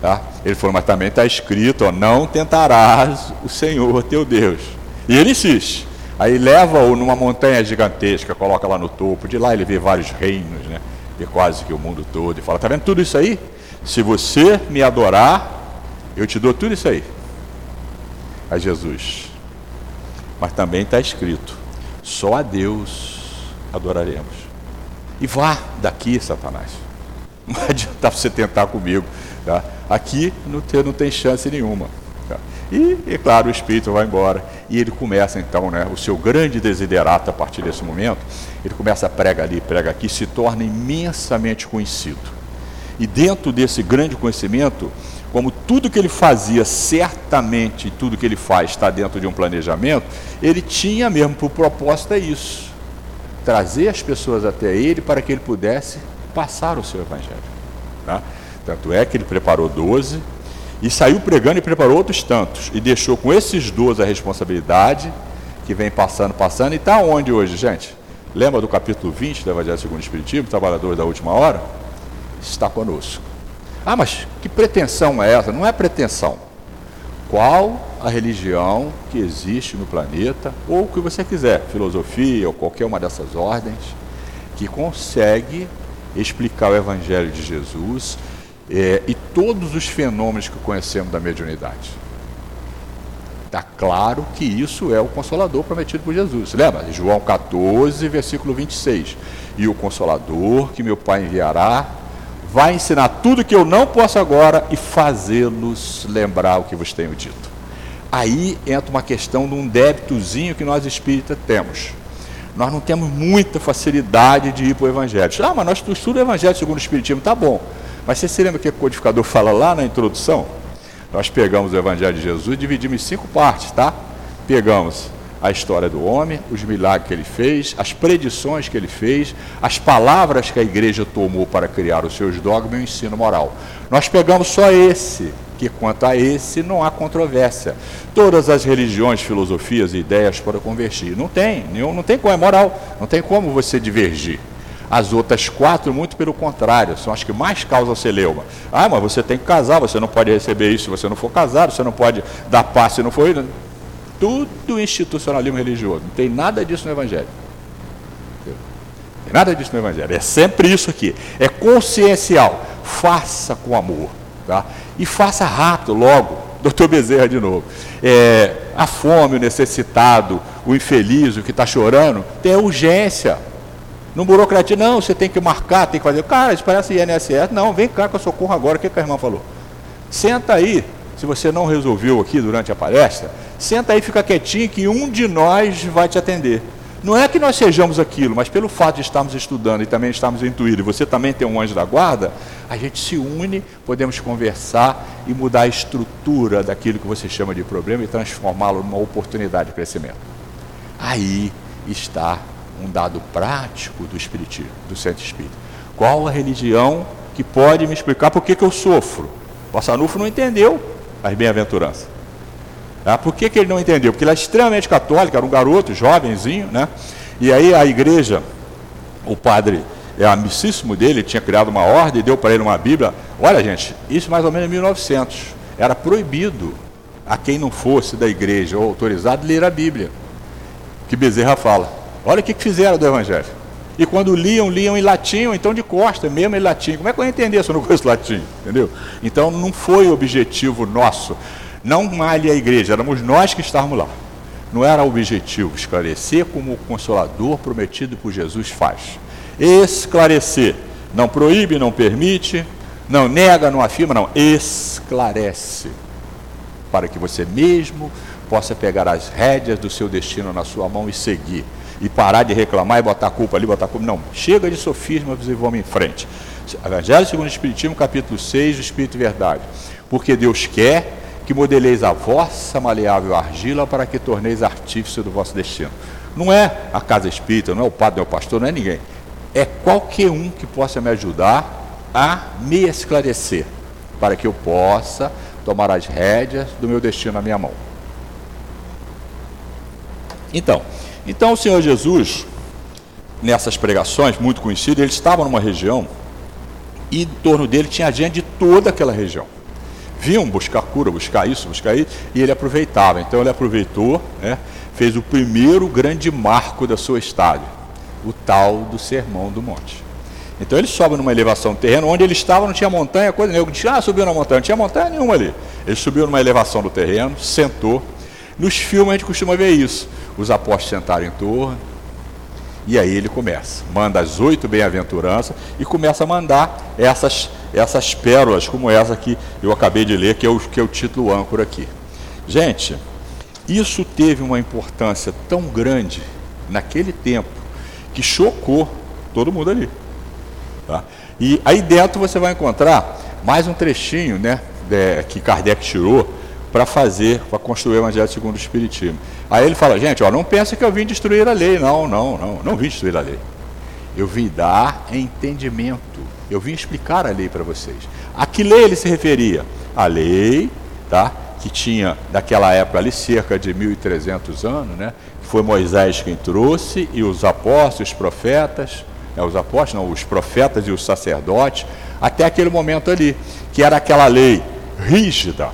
Tá? Ele falou, mas também está escrito: ó, não tentarás o Senhor teu Deus. E ele insiste. Aí leva-o numa montanha gigantesca, coloca lá no topo, de lá ele vê vários reinos, né? Vê quase que o mundo todo, e fala: está vendo tudo isso aí? Se você me adorar, eu te dou tudo isso aí. A Jesus, mas também está escrito: só a Deus adoraremos. E vá daqui, Satanás. Não adianta você tentar comigo. Tá? Aqui não tem, não tem chance nenhuma. E, é claro, o espírito vai embora. E ele começa então, né, o seu grande desiderato a partir desse momento. Ele começa a prega ali, prega aqui, se torna imensamente conhecido. E dentro desse grande conhecimento, como tudo que ele fazia certamente, tudo que ele faz está dentro de um planejamento, ele tinha mesmo por propósito é isso: trazer as pessoas até ele para que ele pudesse passar o seu evangelho. Tá? Tanto é que ele preparou 12 e saiu pregando e preparou outros tantos, e deixou com esses 12 a responsabilidade que vem passando, passando, e está onde hoje, gente? Lembra do capítulo 20 do Evangelho segundo o Espiritismo, da Última Hora? Está conosco. Ah, mas que pretensão é essa? Não é pretensão. Qual a religião que existe no planeta, ou o que você quiser, filosofia ou qualquer uma dessas ordens, que consegue explicar o Evangelho de Jesus é, e todos os fenômenos que conhecemos da mediunidade? Está claro que isso é o Consolador prometido por Jesus. Lembra? João 14, versículo 26. E o Consolador que meu Pai enviará vai ensinar tudo que eu não posso agora e fazê-los lembrar o que vos tenho dito. Aí entra uma questão de um débitozinho que nós espíritas temos. Nós não temos muita facilidade de ir para o Evangelho. Ah, mas nós estudamos o Evangelho segundo o Espiritismo, tá bom. Mas você se lembra o que o codificador fala lá na introdução? Nós pegamos o Evangelho de Jesus e dividimos em cinco partes, tá? Pegamos a história do homem, os milagres que ele fez, as predições que ele fez, as palavras que a igreja tomou para criar os seus dogmas e o ensino moral. Nós pegamos só esse, que quanto a esse não há controvérsia. Todas as religiões, filosofias e ideias para convertir. Não tem, não tem como, é moral, não tem como você divergir. As outras quatro, muito pelo contrário, são as que mais causam celeuma. Ah, mas você tem que casar, você não pode receber isso se você não for casado, você não pode dar paz se não for tudo institucionalismo religioso. Não tem nada disso no Evangelho. Não tem nada disso no Evangelho. É sempre isso aqui. É consciencial. Faça com amor. Tá? E faça rápido, logo. Doutor Bezerra de novo. É, a fome, o necessitado, o infeliz, o que está chorando, tem urgência. Não burocratia, não, você tem que marcar, tem que fazer. Cara, isso parece INSS. Não, vem cá que eu socorro agora. O que, que a irmã falou? Senta aí, se você não resolveu aqui durante a palestra, senta aí, fica quietinho que um de nós vai te atender. Não é que nós sejamos aquilo, mas pelo fato de estarmos estudando e também estarmos intuídos, você também tem um anjo da guarda, a gente se une, podemos conversar e mudar a estrutura daquilo que você chama de problema e transformá-lo numa oportunidade de crescimento. Aí está um dado prático do Espiritismo, do Centro Espírita. Qual a religião que pode me explicar por que, que eu sofro? O Assanufo não entendeu as bem-aventuranças. Ah, por que, que ele não entendeu? Porque ele era extremamente católico, era um garoto, jovenzinho, né? E aí a igreja, o padre é amicíssimo dele, tinha criado uma ordem, deu para ele uma Bíblia. Olha, gente, isso mais ou menos em 1900. Era proibido a quem não fosse da igreja ou autorizado ler a Bíblia. Que Bezerra fala. Olha o que, fizeram do Evangelho. E quando liam, liam em latim, então de costa, mesmo em latim. Como é que eu ia entender se eu não conheço latim? Entendeu? Então não foi objetivo nosso não malhe a igreja, éramos nós que estávamos lá. Não era o objetivo esclarecer como o consolador prometido por Jesus faz. Esclarecer. Não proíbe, não permite, não nega, não afirma, não. Esclarece. Para que você mesmo possa pegar as rédeas do seu destino na sua mão e seguir. E parar de reclamar e botar culpa ali, botar culpa. Não, chega de sofismas e vamos em frente. Evangelho segundo o Espiritismo, capítulo 6, o Espírito e Verdade. Porque Deus quer que modeleis a vossa maleável argila para que torneis artífice do vosso destino. Não é a casa espírita, não é o padre, não é o pastor, não é ninguém. É qualquer um que possa me ajudar a me esclarecer, para que eu possa tomar as rédeas do meu destino na minha mão. Então, então o Senhor Jesus, nessas pregações muito conhecidas, ele estava numa região e em torno dele tinha gente de toda aquela região vinham buscar cura, buscar isso, buscar isso, e ele aproveitava. Então ele aproveitou, né, fez o primeiro grande marco da sua estádio, o tal do Sermão do Monte. Então ele sobe numa elevação do terreno, onde ele estava não tinha montanha, coisa nenhuma. Disse, ah, subiu na montanha, não tinha montanha nenhuma ali. Ele subiu numa elevação do terreno, sentou. Nos filmes a gente costuma ver isso. Os apóstolos sentaram em torno, e aí ele começa, manda as oito bem-aventuranças e começa a mandar essas, essas pérolas, como essa que eu acabei de ler, que é o, que é o título âncora aqui. Gente, isso teve uma importância tão grande naquele tempo que chocou todo mundo ali. Tá? E aí dentro você vai encontrar mais um trechinho né, que Kardec tirou para fazer, para construir o Evangelho segundo o Espiritismo. Aí ele fala, gente, ó, não pensa que eu vim destruir a lei. Não, não, não, não vim destruir a lei. Eu vim dar entendimento. Eu vim explicar a lei para vocês. A que lei ele se referia? A lei, tá? Que tinha naquela época ali cerca de 1300 anos, né? Foi Moisés quem trouxe e os apóstolos, os profetas, né, os apóstolos, não, os profetas e os sacerdotes, até aquele momento ali, que era aquela lei rígida,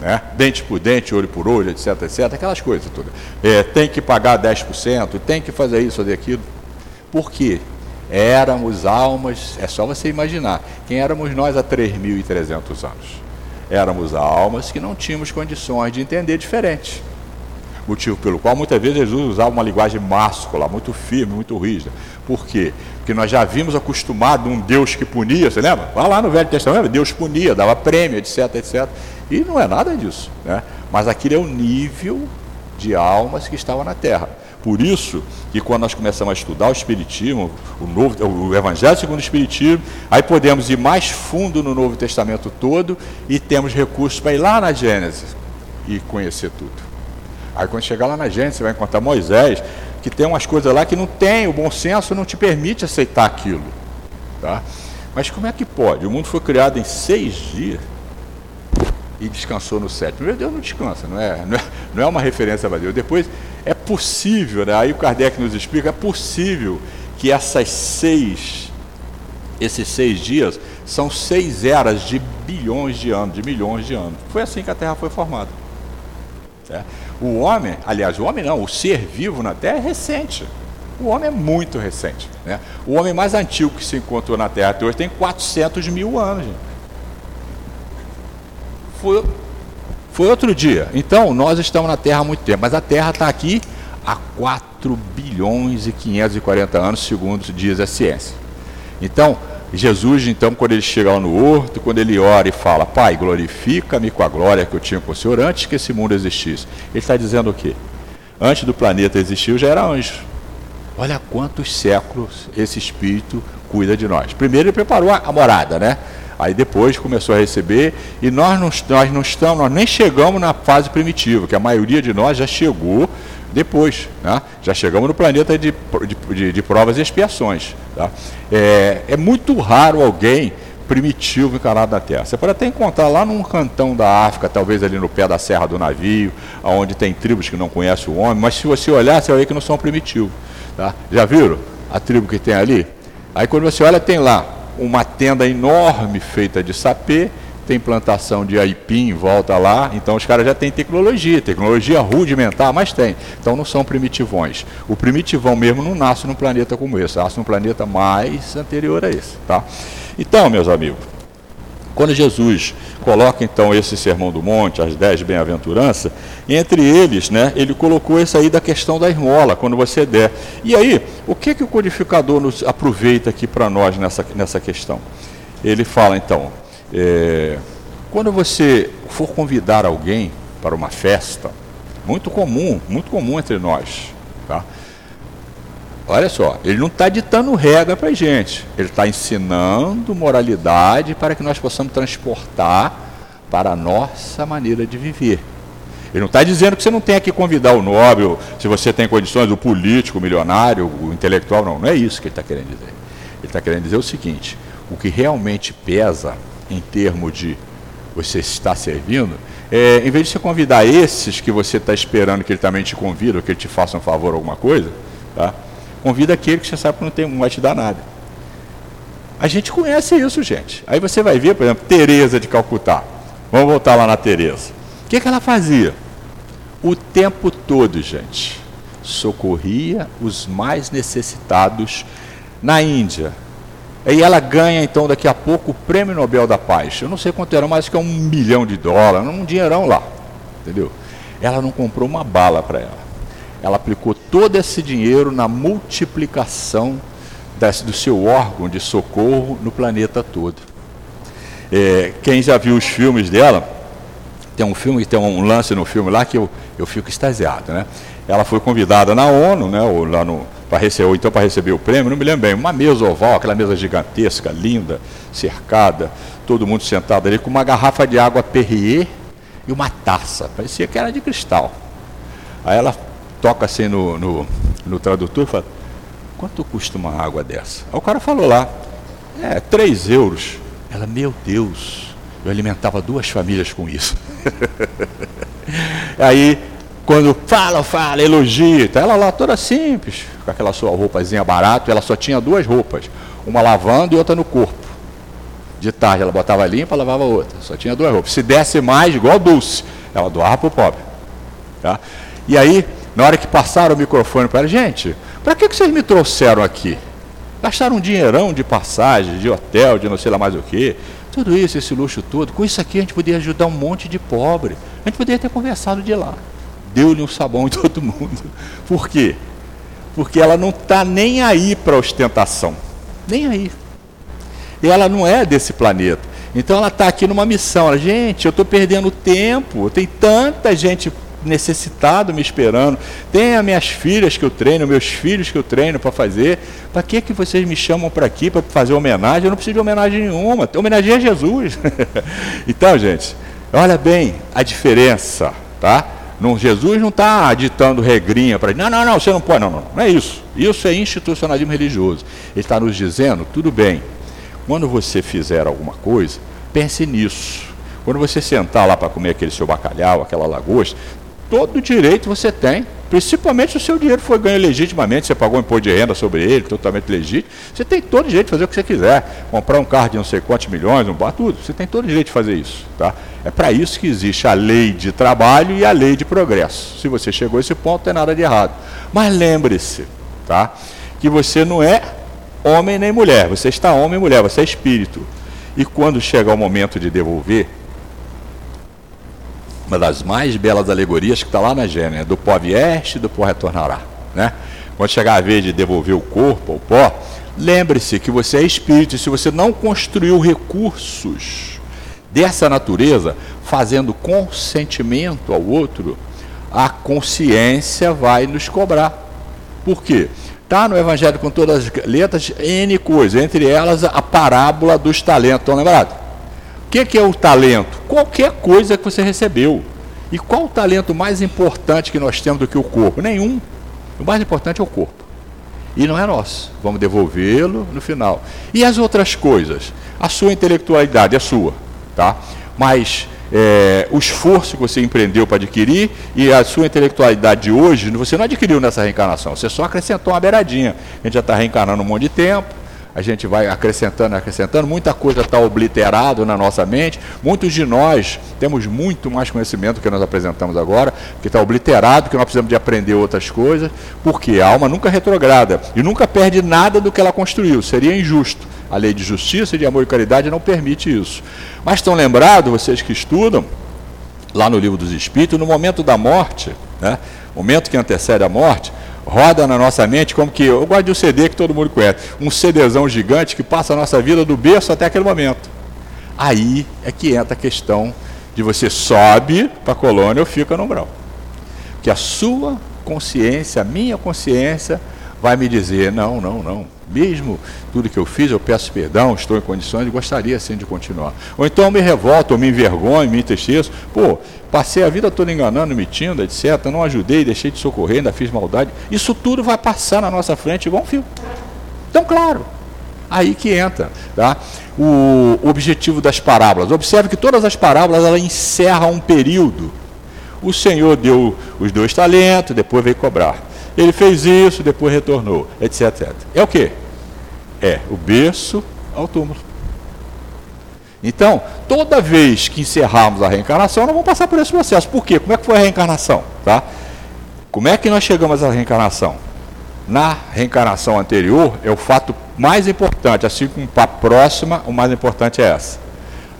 né? dente por dente, olho por olho, etc, etc, aquelas coisas todas. É, tem que pagar 10%, tem que fazer isso, fazer aquilo. Por quê? Éramos almas, é só você imaginar, quem éramos nós há 3.300 anos? Éramos almas que não tínhamos condições de entender diferente. Motivo pelo qual muitas vezes Jesus usava uma linguagem máscula, muito firme, muito rígida. Por quê? Porque nós já vimos acostumado um Deus que punia, você lembra? Vai lá no Velho Testamento, Deus punia, dava prêmio, etc, etc. E não é nada disso. Né? Mas aquilo é o nível de almas que estavam na terra. Por isso que quando nós começamos a estudar o Espiritismo, o, novo, o Evangelho segundo o Espiritismo, aí podemos ir mais fundo no Novo Testamento todo e temos recursos para ir lá na Gênesis e conhecer tudo. Aí quando chegar lá na Gênesis, você vai encontrar Moisés, que tem umas coisas lá que não tem, o bom senso não te permite aceitar aquilo. Tá? Mas como é que pode? O mundo foi criado em seis dias e descansou no sétimo. Deus não descansa, não é, não é, não é uma referência a Deus. Depois, é possível, né? aí o Kardec nos explica, é possível que essas seis, esses seis dias são seis eras de bilhões de anos, de milhões de anos. Foi assim que a Terra foi formada. O homem, aliás, o homem não, o ser vivo na Terra é recente. O homem é muito recente. Né? O homem mais antigo que se encontrou na Terra até hoje tem 400 mil anos. Gente. Foi, foi outro dia. Então, nós estamos na Terra há muito tempo, mas a Terra está aqui há 4 bilhões e 540 anos, segundo diz a ciência. Então, Jesus, então, quando ele chega lá no horto, quando ele ora e fala, Pai, glorifica-me com a glória que eu tinha com o Senhor antes que esse mundo existisse. Ele está dizendo o quê? Antes do planeta existir, eu já era anjo. Olha quantos séculos esse Espírito cuida de nós. Primeiro ele preparou a morada, né? Aí depois começou a receber, e nós não, nós não estamos, nós nem chegamos na fase primitiva, que a maioria de nós já chegou depois. Né? Já chegamos no planeta de, de, de provas e expiações. Tá? É, é, muito raro alguém primitivo encarnado na Terra. Você pode até encontrar lá num cantão da África, talvez ali no pé da serra do navio, onde tem tribos que não conhecem o homem, mas se você olhar, você vai ver que não são primitivos. Tá? Já viram a tribo que tem ali? Aí quando você olha, tem lá uma tenda enorme feita de sapê, tem plantação de aipim em volta lá, então os caras já têm tecnologia, tecnologia rudimentar, mas tem. Então não são primitivões. O primitivão mesmo não nasce num planeta como esse, nasce num planeta mais anterior a esse. Tá? Então, meus amigos, quando Jesus coloca então esse sermão do monte, as dez bem-aventuranças, entre eles, né, ele colocou isso aí da questão da esmola, quando você der. E aí, o que, que o codificador nos aproveita aqui para nós nessa, nessa questão? Ele fala então, é, quando você for convidar alguém para uma festa, muito comum, muito comum entre nós? Olha só, ele não está ditando regra para a gente, ele está ensinando moralidade para que nós possamos transportar para a nossa maneira de viver. Ele não está dizendo que você não tem que convidar o nobre, se você tem condições, o político, o milionário, o intelectual, não, não é isso que ele está querendo dizer. Ele está querendo dizer o seguinte: o que realmente pesa em termos de você estar servindo, é, em vez de você convidar esses que você está esperando que ele também te convida, ou que ele te faça um favor alguma coisa, tá? Convida aquele que você sabe que não, tem, não vai te dar nada. A gente conhece isso, gente. Aí você vai ver, por exemplo, Teresa de Calcutá. Vamos voltar lá na Teresa. O que, que ela fazia? O tempo todo, gente, socorria os mais necessitados na Índia. E ela ganha, então, daqui a pouco, o Prêmio Nobel da Paz. Eu não sei quanto era, mas que é um milhão de dólares, um dinheirão lá. Entendeu? Ela não comprou uma bala para ela ela aplicou todo esse dinheiro na multiplicação desse, do seu órgão de socorro no planeta todo. É, quem já viu os filmes dela, tem um filme, tem um lance no filme lá que eu, eu fico extasiado, né? Ela foi convidada na ONU, né, ou lá no, para receber, ou então para receber o prêmio, não me lembro bem, uma mesa oval, aquela mesa gigantesca, linda, cercada, todo mundo sentado ali com uma garrafa de água Perrier e uma taça, parecia que era de cristal. Aí ela toca assim no, no, no tradutor e fala, quanto custa uma água dessa? Aí o cara falou lá, é, 3 euros. Ela, meu Deus, eu alimentava duas famílias com isso. Aí, quando fala, fala, elogia, ela lá toda simples, com aquela sua roupazinha barata, ela só tinha duas roupas, uma lavando e outra no corpo. De tarde ela botava limpa, lavava outra, só tinha duas roupas. Se desse mais, igual Dulce, ela doava para o pobre. Tá? E aí, na hora que passaram o microfone para gente, para que, que vocês me trouxeram aqui? Gastaram um dinheirão de passagem, de hotel, de não sei lá mais o que. Tudo isso, esse luxo todo. Com isso aqui a gente podia ajudar um monte de pobre. A gente poderia ter conversado de lá. Deu-lhe um sabão em todo mundo. Por quê? Porque ela não está nem aí para ostentação. Nem aí. E ela não é desse planeta. Então ela está aqui numa missão. Ela, gente, eu estou perdendo tempo. Tem tanta gente necessitado me esperando. Tem as minhas filhas que eu treino, meus filhos que eu treino para fazer. Para que, que vocês me chamam para aqui para fazer homenagem? Eu não preciso de homenagem nenhuma. Homenagem a Jesus. então, gente, olha bem a diferença, tá? Não, Jesus não está ditando regrinha para não, não, não, você não pode, não, não, não é isso. Isso é institucionalismo religioso. Ele está nos dizendo, tudo bem, quando você fizer alguma coisa, pense nisso. Quando você sentar lá para comer aquele seu bacalhau, aquela lagosta, todo direito você tem, principalmente se o seu dinheiro foi ganho legitimamente, você pagou um imposto de renda sobre ele, totalmente legítimo, você tem todo direito de fazer o que você quiser, comprar um carro de não sei quantos milhões, um bar, tudo, você tem todo direito de fazer isso. Tá? É para isso que existe a lei de trabalho e a lei de progresso. Se você chegou a esse ponto, não tem nada de errado. Mas lembre-se, tá? que você não é homem nem mulher, você está homem e mulher, você é espírito. E quando chegar o momento de devolver, uma das mais belas alegorias que está lá na Gênesis, do pó vieste do pó retornará. Né? quando chegar a vez de devolver o corpo ao pó, lembre-se que você é espírito e se você não construiu recursos dessa natureza, fazendo consentimento ao outro, a consciência vai nos cobrar. Por quê? Está no Evangelho com todas as letras N coisas, entre elas a parábola dos talentos. Estão lembrados? O que, que é o talento? Qualquer coisa que você recebeu. E qual o talento mais importante que nós temos do que o corpo? Nenhum. O mais importante é o corpo. E não é nosso. Vamos devolvê-lo no final. E as outras coisas? A sua intelectualidade é sua, tá? Mas é, o esforço que você empreendeu para adquirir e a sua intelectualidade de hoje, você não adquiriu nessa reencarnação, você só acrescentou uma beiradinha. A gente já está reencarnando um monte de tempo, a gente vai acrescentando, acrescentando, muita coisa está obliterado na nossa mente. Muitos de nós temos muito mais conhecimento que nós apresentamos agora, que está obliterado, que nós precisamos de aprender outras coisas, porque a alma nunca retrograda e nunca perde nada do que ela construiu. Seria injusto. A lei de justiça, de amor e caridade não permite isso. Mas estão lembrados, vocês que estudam, lá no livro dos Espíritos, no momento da morte, né, momento que antecede a morte, roda na nossa mente como que, eu gosto de um CD que todo mundo conhece, um CDzão gigante que passa a nossa vida do berço até aquele momento. Aí é que entra a questão de você sobe para a colônia ou fica no grau. Que a sua consciência, a minha consciência, vai me dizer, não, não, não, mesmo tudo que eu fiz, eu peço perdão, estou em condições e gostaria sim de continuar. Ou então eu me revolto, eu me envergonho, me entristeço. Pô, passei a vida toda enganando, mentindo, etc. Não ajudei, deixei de socorrer, ainda fiz maldade. Isso tudo vai passar na nossa frente igual um fio. Então, claro, aí que entra tá? o objetivo das parábolas. Observe que todas as parábolas elas encerram um período. O Senhor deu os dois talentos, depois veio cobrar. Ele fez isso, depois retornou, etc, etc. É o que? É o berço ao túmulo. Então, toda vez que encerrarmos a reencarnação, nós vamos passar por esse processo. Por quê? Como é que foi a reencarnação? Tá? Como é que nós chegamos à reencarnação? Na reencarnação anterior, é o fato mais importante, assim como para a próxima, o mais importante é essa.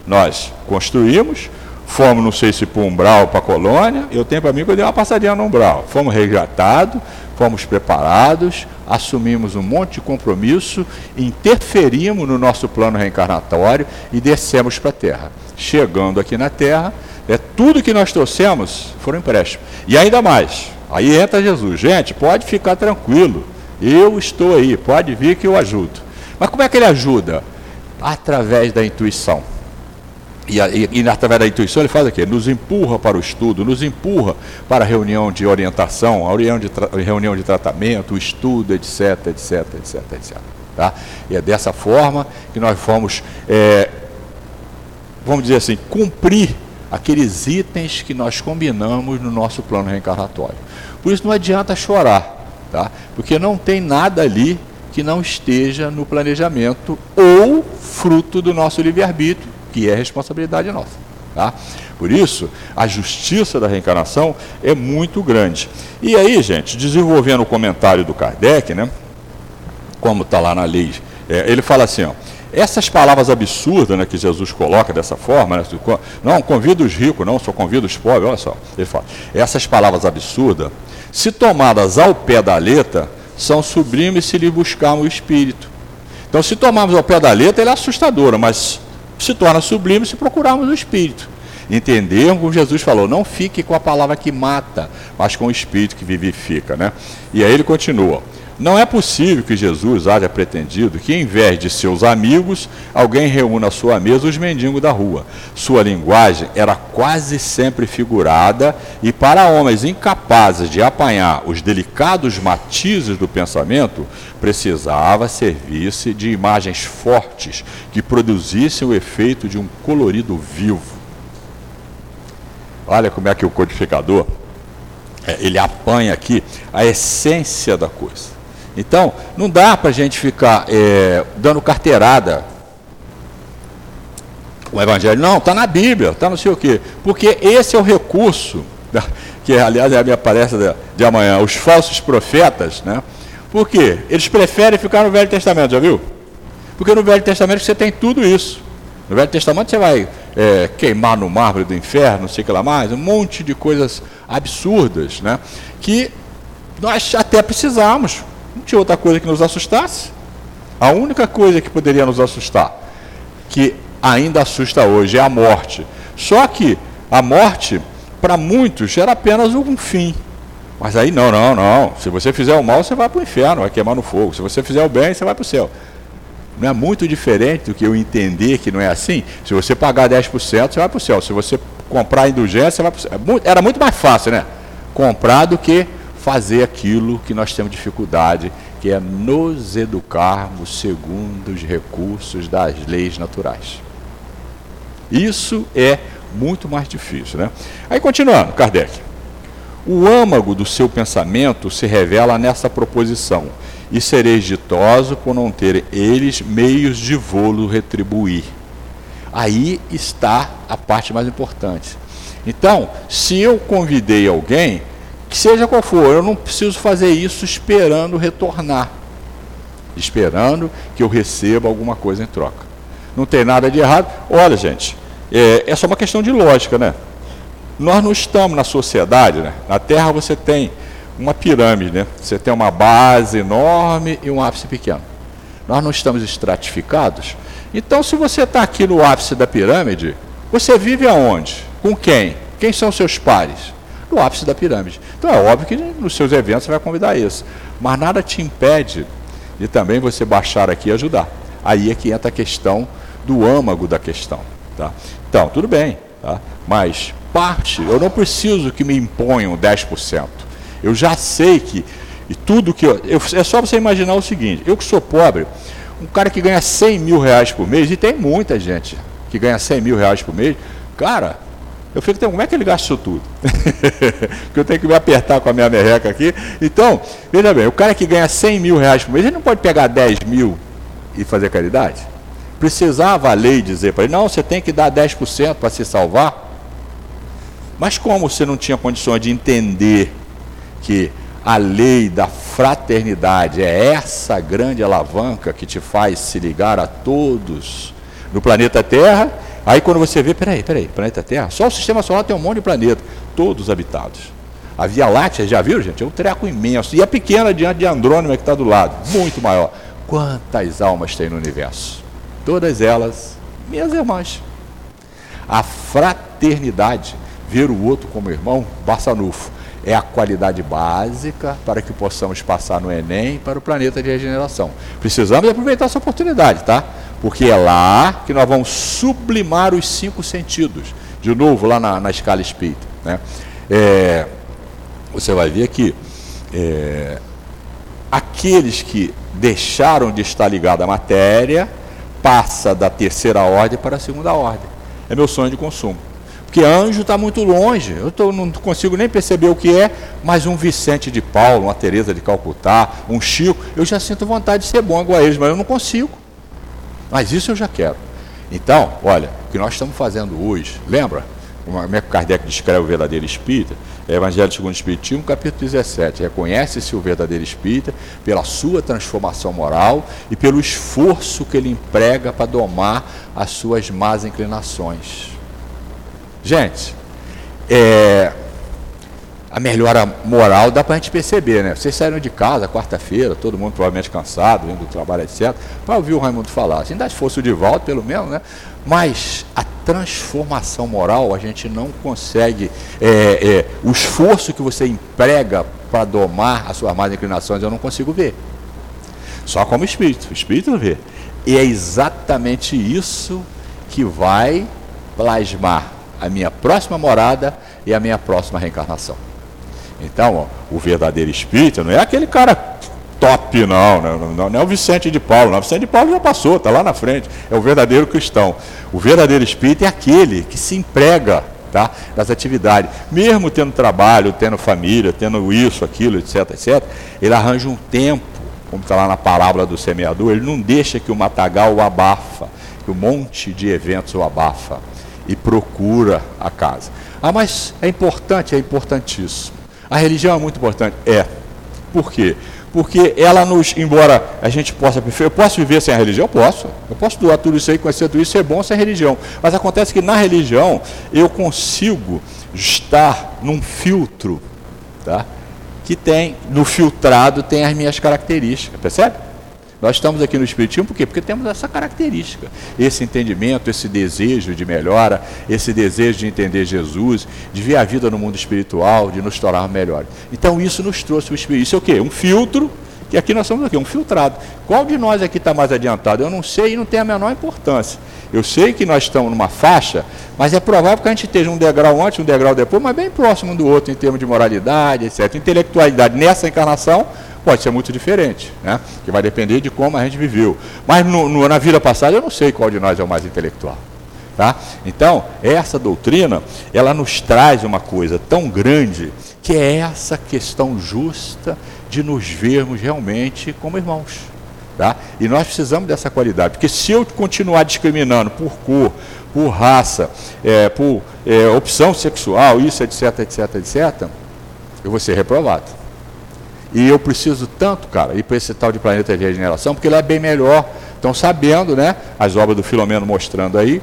Nós construímos, Fomos, não sei se para o umbral, para a colônia, eu tenho para mim que eu dei uma passadinha no umbral. Fomos resgatados, fomos preparados, assumimos um monte de compromisso, interferimos no nosso plano reencarnatório e descemos para a Terra. Chegando aqui na Terra, é tudo que nós trouxemos foram empréstimos. E ainda mais, aí entra Jesus. Gente, pode ficar tranquilo, eu estou aí, pode vir que eu ajudo. Mas como é que ele ajuda? Através da intuição. E, e, e, através da intuição ele faz o quê? Nos empurra para o estudo, nos empurra para a reunião de orientação, a reunião de, reunião de tratamento, o estudo, etc, etc, etc, etc. Tá? E é dessa forma que nós vamos, é, vamos dizer assim, cumprir aqueles itens que nós combinamos no nosso plano reencarnatório. Por isso não adianta chorar, tá? porque não tem nada ali que não esteja no planejamento ou fruto do nosso livre-arbítrio que é responsabilidade nossa. Tá? Por isso, a justiça da reencarnação é muito grande. E aí, gente, desenvolvendo o comentário do Kardec, né, como está lá na lei, é, ele fala assim: ó, essas palavras absurdas né, que Jesus coloca dessa forma, né, não convida os ricos, não, só convida os pobres, olha só. Ele fala: essas palavras absurdas, se tomadas ao pé da letra, são sublimes se lhe buscarmos o espírito. Então, se tomarmos ao pé da letra, ele é assustadora, mas se torna sublime se procurarmos o Espírito. Entendermos como Jesus falou, não fique com a palavra que mata, mas com o Espírito que vivifica. Né? E aí ele continua. Não é possível que Jesus haja pretendido que, em vez de seus amigos, alguém reúna à sua mesa os mendigos da rua. Sua linguagem era quase sempre figurada e, para homens incapazes de apanhar os delicados matizes do pensamento, precisava servir-se de imagens fortes que produzissem o efeito de um colorido vivo. Olha como é que o codificador é, ele apanha aqui a essência da coisa. Então, não dá para a gente ficar é, dando carteirada. O Evangelho, não, está na Bíblia, está não sei o quê. Porque esse é o recurso, que aliás é a minha palestra de amanhã, os falsos profetas, né? Por quê? Eles preferem ficar no Velho Testamento, já viu? Porque no Velho Testamento você tem tudo isso. No Velho Testamento você vai é, queimar no mármore do inferno, não sei o que lá mais, um monte de coisas absurdas, né? Que Nós até precisamos. Não tinha outra coisa que nos assustasse. A única coisa que poderia nos assustar, que ainda assusta hoje, é a morte. Só que a morte, para muitos, era apenas um fim. Mas aí não, não, não. Se você fizer o mal, você vai para o inferno, vai queimar no fogo. Se você fizer o bem, você vai para o céu. Não é muito diferente do que eu entender que não é assim? Se você pagar 10%, você vai para o céu. Se você comprar indulgência, você vai para o céu. É era muito mais fácil, né? Comprar do que fazer aquilo que nós temos dificuldade, que é nos educarmos segundo os recursos das leis naturais. Isso é muito mais difícil, né? Aí continuando, Kardec. O âmago do seu pensamento se revela nessa proposição, e sereis ditoso por não ter eles meios de vô-lo retribuir. Aí está a parte mais importante. Então, se eu convidei alguém, que seja qual for, eu não preciso fazer isso esperando retornar, esperando que eu receba alguma coisa em troca. Não tem nada de errado. Olha, gente, é, é só uma questão de lógica, né? Nós não estamos na sociedade, né? Na Terra você tem uma pirâmide, né? Você tem uma base enorme e um ápice pequeno. Nós não estamos estratificados. Então, se você está aqui no ápice da pirâmide, você vive aonde? Com quem? Quem são seus pares? No ápice da pirâmide. Então é óbvio que nos seus eventos você vai convidar isso. Mas nada te impede de também você baixar aqui e ajudar. Aí é que entra a questão do âmago da questão. Tá? Então, tudo bem. Tá? Mas parte, eu não preciso que me imponham 10%. Eu já sei que. E tudo que eu, eu, É só você imaginar o seguinte: eu que sou pobre, um cara que ganha 100 mil reais por mês, e tem muita gente que ganha 100 mil reais por mês, cara, eu fico, como é que ele gasta isso tudo? Porque eu tenho que me apertar com a minha merreca aqui. Então, veja bem, o cara que ganha 100 mil reais por mês, ele não pode pegar 10 mil e fazer caridade? Precisava a lei dizer para ele, não, você tem que dar 10% para se salvar. Mas como você não tinha condições de entender que a lei da fraternidade é essa grande alavanca que te faz se ligar a todos no planeta Terra. Aí quando você vê, peraí, peraí, planeta Terra, só o sistema solar tem um monte de planeta, todos habitados. A Via Láctea, já viram, gente? É um treco imenso. E é pequena diante de Andrômeda que está do lado, muito maior. Quantas almas tem no universo? Todas elas, minhas irmãs. A fraternidade, ver o outro como irmão, Barçanufo é a qualidade básica para que possamos passar no Enem para o planeta de regeneração. Precisamos aproveitar essa oportunidade, tá? Porque é lá que nós vamos sublimar os cinco sentidos. De novo, lá na, na escala espírita. Né? É, você vai ver que é, aqueles que deixaram de estar ligados à matéria passa da terceira ordem para a segunda ordem. É meu sonho de consumo. Porque anjo está muito longe, eu tô, não consigo nem perceber o que é, mas um Vicente de Paulo, uma Teresa de Calcutá, um Chico, eu já sinto vontade de ser bom igual a eles, mas eu não consigo. Mas isso eu já quero. Então, olha, o que nós estamos fazendo hoje, lembra? Como é que Kardec descreve o verdadeiro espírita? É Evangelho segundo o Espiritismo, capítulo 17. Reconhece-se o verdadeiro espírita pela sua transformação moral e pelo esforço que ele emprega para domar as suas más inclinações. Gente, é, a melhora moral dá para a gente perceber, né? Vocês saíram de casa quarta-feira, todo mundo provavelmente cansado, indo do trabalho, etc., para ouvir o Raimundo falar. Assim, dá esforço de volta, pelo menos, né? Mas a transformação moral, a gente não consegue. É, é, o esforço que você emprega para domar as suas más inclinações, eu não consigo ver. Só como espírito. O espírito vê. E é exatamente isso que vai plasmar a minha próxima morada e a minha próxima reencarnação. Então, o verdadeiro espírito não é aquele cara top, não, não, não, é o Vicente de Paulo, não. O Vicente de Paulo já passou, está lá na frente. É o verdadeiro cristão. O verdadeiro espírito é aquele que se emprega tá, das atividades. Mesmo tendo trabalho, tendo família, tendo isso, aquilo, etc, etc, ele arranja um tempo, como está lá na parábola do semeador, ele não deixa que o matagal o abafa, que o monte de eventos o abafa e procura a casa. Ah, mas é importante, é importantíssimo. A religião é muito importante. É. Por quê? Porque ela nos, embora a gente possa, eu posso viver sem a religião? Eu posso. Eu posso doar tudo isso aí, conhecer tudo isso, ser bom sem religião. Mas acontece que na religião eu consigo estar num filtro, tá? que tem, no filtrado, tem as minhas características, percebe? Nós estamos aqui no Espiritismo por quê? Porque temos essa característica, esse entendimento, esse desejo de melhora, esse desejo de entender Jesus, de ver a vida no mundo espiritual, de nos tornar melhores. Então isso nos trouxe o Espiritismo. Isso é o quê? Um filtro, que aqui nós somos aqui, um filtrado. Qual de nós aqui está mais adiantado? Eu não sei e não tem a menor importância. Eu sei que nós estamos numa faixa, mas é provável que a gente esteja um degrau antes, um degrau depois, mas bem próximo um do outro em termos de moralidade, etc. Intelectualidade nessa encarnação pode ser muito diferente, né? que vai depender de como a gente viveu. Mas no, no, na vida passada eu não sei qual de nós é o mais intelectual. Tá? Então, essa doutrina, ela nos traz uma coisa tão grande, que é essa questão justa de nos vermos realmente como irmãos. Tá? E nós precisamos dessa qualidade, porque se eu continuar discriminando por cor, por raça, é, por é, opção sexual, isso, etc, etc, etc, eu vou ser reprovado. E eu preciso tanto, cara, ir para esse tal de planeta de regeneração, porque ele é bem melhor. Estão sabendo, né? As obras do Filomeno mostrando aí,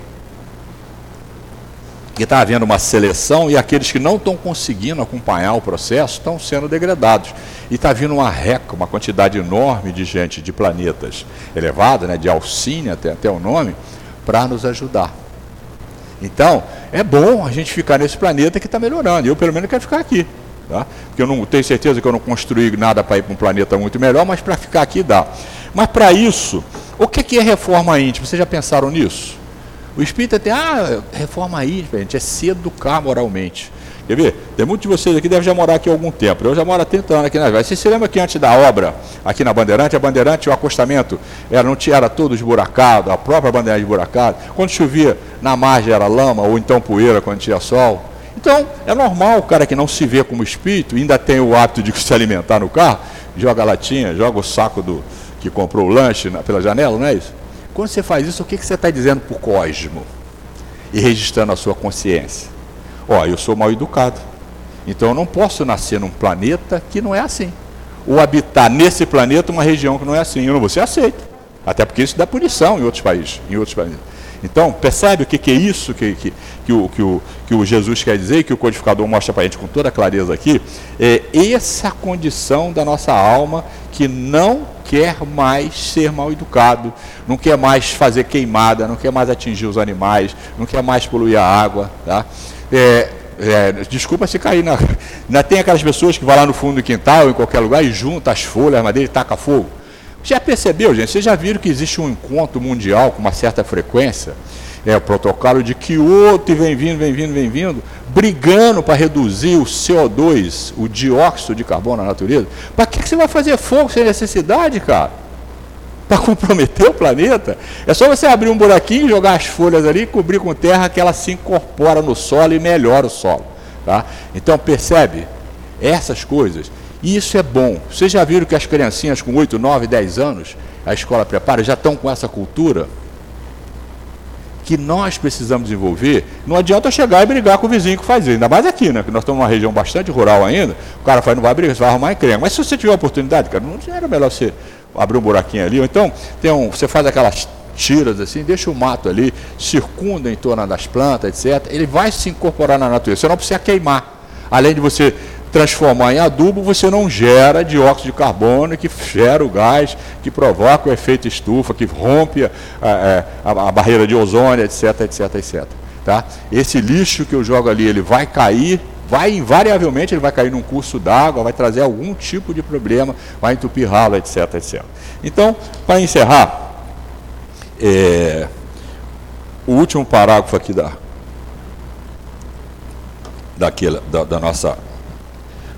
que está havendo uma seleção e aqueles que não estão conseguindo acompanhar o processo estão sendo degradados. E está vindo uma reca, uma quantidade enorme de gente de planetas elevados, né, de Alcine até, até o nome, para nos ajudar. Então, é bom a gente ficar nesse planeta que está melhorando. Eu, pelo menos, quero ficar aqui. Tá? Porque eu não tenho certeza que eu não construí nada para ir para um planeta muito melhor, mas para ficar aqui dá. Mas para isso, o que é reforma íntima? Vocês já pensaram nisso? O espírita tem, ah, reforma íntima, gente, é se educar moralmente. Quer ver? Tem muitos de vocês aqui devem já morar aqui há algum tempo. Eu já moro há 30 anos aqui na Vale. Você se lembra que antes da obra, aqui na Bandeirante, a Bandeirante, o acostamento era, não tinha, era todo esburacado, a própria Bandeirante esburacada. Quando chovia, na margem era lama, ou então poeira quando tinha sol. Então, é normal o cara que não se vê como espírito, ainda tem o hábito de se alimentar no carro, joga a latinha, joga o saco do que comprou o lanche na, pela janela, não é isso? Quando você faz isso, o que, que você está dizendo para o cosmo? E registrando a sua consciência. Ó, eu sou mal educado. Então eu não posso nascer num planeta que não é assim. Ou habitar nesse planeta uma região que não é assim. Eu não vou ser aceito. Até porque isso dá punição em outros países, em outros países. Então, percebe o que, que é isso que, que, que, o, que, o, que o Jesus quer dizer que o codificador mostra para a gente com toda clareza aqui? É essa condição da nossa alma que não quer mais ser mal educado, não quer mais fazer queimada, não quer mais atingir os animais, não quer mais poluir a água. Tá? É, é, desculpa se cair na. Ainda tem aquelas pessoas que vão lá no fundo do quintal, em qualquer lugar, e junta as folhas, a madeira e taca fogo. Já percebeu, gente? Vocês já viram que existe um encontro mundial com uma certa frequência? É o protocolo de Kyoto e vem vindo, vem vindo, vem vindo, brigando para reduzir o CO2, o dióxido de carbono na natureza. Para que, que você vai fazer fogo sem necessidade, cara? Para comprometer o planeta? É só você abrir um buraquinho, jogar as folhas ali, cobrir com terra, que ela se incorpora no solo e melhora o solo. Tá? Então percebe? Essas coisas e isso é bom. Vocês já viram que as criancinhas com 8, 9, 10 anos, a escola prepara, já estão com essa cultura? Que nós precisamos desenvolver. Não adianta chegar e brigar com o vizinho que faz isso. Ainda mais aqui, né? Que nós estamos numa região bastante rural ainda. O cara faz, não vai brigar, você vai arrumar encrenca. Mas se você tiver oportunidade, cara, não era melhor você abrir um buraquinho ali. Ou então, tem um, você faz aquelas tiras assim, deixa o mato ali, circunda em torno das plantas, etc. Ele vai se incorporar na natureza. Você não precisa queimar. Além de você transformar em adubo, você não gera dióxido de carbono, que gera o gás, que provoca o efeito estufa, que rompe a, a, a barreira de ozônio, etc, etc, etc. Tá? Esse lixo que eu jogo ali, ele vai cair, vai invariavelmente, ele vai cair num curso d'água, vai trazer algum tipo de problema, vai entupir ralo, etc, etc. Então, para encerrar, é, o último parágrafo aqui da, daquela, da, da nossa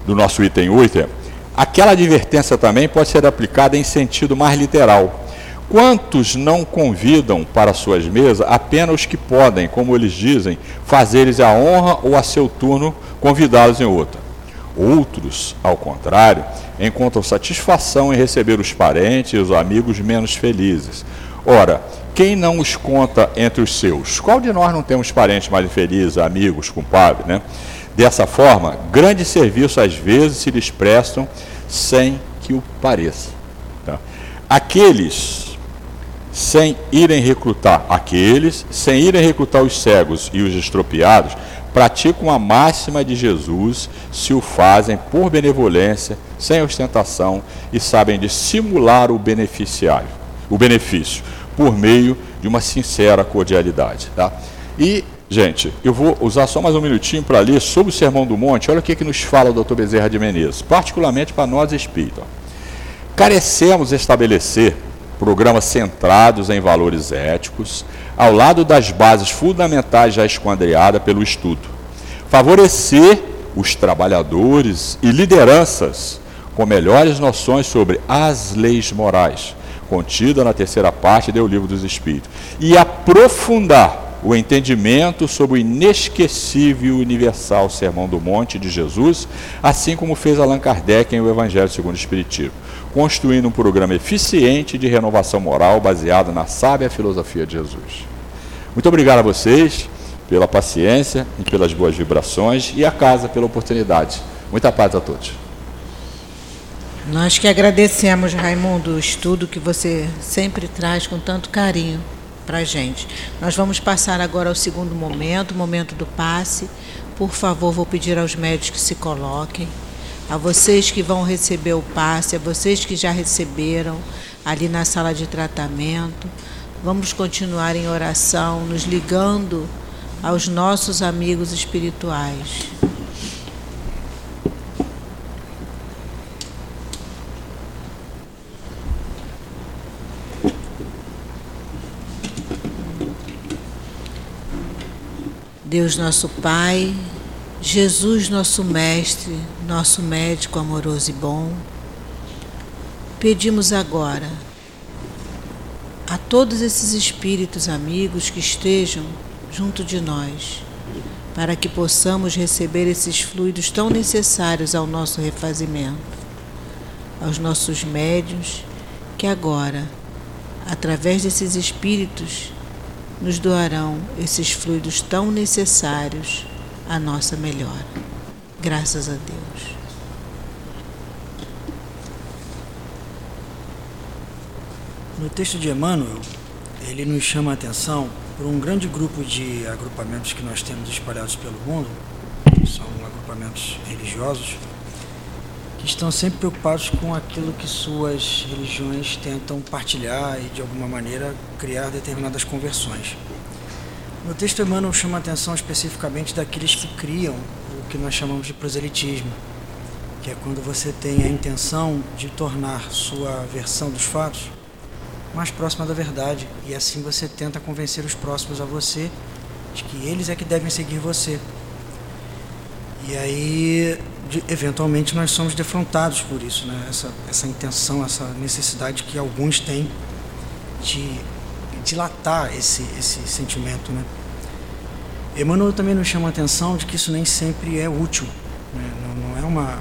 do nosso item 8 é: aquela advertência também pode ser aplicada em sentido mais literal. Quantos não convidam para suas mesas apenas os que podem, como eles dizem, fazer-lhes a honra ou a seu turno convidá-los em outra? Outros, ao contrário, encontram satisfação em receber os parentes e os amigos menos felizes. Ora, quem não os conta entre os seus? Qual de nós não temos parentes mais infelizes, amigos, compadres, né? Dessa forma, grande serviço às vezes se lhes prestam sem que o pareça. Tá? Aqueles sem irem recrutar, aqueles sem irem recrutar os cegos e os estropiados, praticam a máxima de Jesus se o fazem por benevolência, sem ostentação e sabem dissimular o beneficiário, o benefício, por meio de uma sincera cordialidade. Tá? E, gente, eu vou usar só mais um minutinho para ler sobre o Sermão do Monte. Olha o que, que nos fala o Dr. Bezerra de Menezes, particularmente para nós espíritas. Carecemos estabelecer programas centrados em valores éticos, ao lado das bases fundamentais já esquadreadas pelo estudo. Favorecer os trabalhadores e lideranças com melhores noções sobre as leis morais, contida na terceira parte do Livro dos Espíritos, e aprofundar o entendimento sobre o inesquecível e universal Sermão do Monte de Jesus, assim como fez Allan Kardec em O Evangelho segundo o Espiritismo, construindo um programa eficiente de renovação moral baseado na sábia filosofia de Jesus. Muito obrigado a vocês pela paciência e pelas boas vibrações e a casa pela oportunidade. Muita paz a todos. Nós que agradecemos, Raimundo, o estudo que você sempre traz com tanto carinho para a gente. Nós vamos passar agora ao segundo momento, o momento do passe. Por favor, vou pedir aos médicos que se coloquem a vocês que vão receber o passe, a vocês que já receberam ali na sala de tratamento. Vamos continuar em oração, nos ligando aos nossos amigos espirituais. Deus nosso Pai, Jesus, nosso Mestre, nosso médico amoroso e bom, pedimos agora a todos esses espíritos amigos que estejam junto de nós, para que possamos receber esses fluidos tão necessários ao nosso refazimento, aos nossos médios, que agora, através desses espíritos, nos doarão esses fluidos tão necessários a nossa melhora. Graças a Deus. No texto de Emmanuel, ele nos chama a atenção por um grande grupo de agrupamentos que nós temos espalhados pelo mundo, são agrupamentos religiosos, que estão sempre preocupados com aquilo que suas religiões tentam partilhar e, de alguma maneira, criar determinadas conversões. No texto, Emmanuel chama a atenção especificamente daqueles que criam o que nós chamamos de proselitismo, que é quando você tem a intenção de tornar sua versão dos fatos mais próxima da verdade e assim você tenta convencer os próximos a você de que eles é que devem seguir você. E aí, de, eventualmente, nós somos defrontados por isso, né? essa, essa intenção, essa necessidade que alguns têm de dilatar esse, esse sentimento. Né? Emmanuel também nos chama a atenção de que isso nem sempre é útil. Né? Não, não, é uma,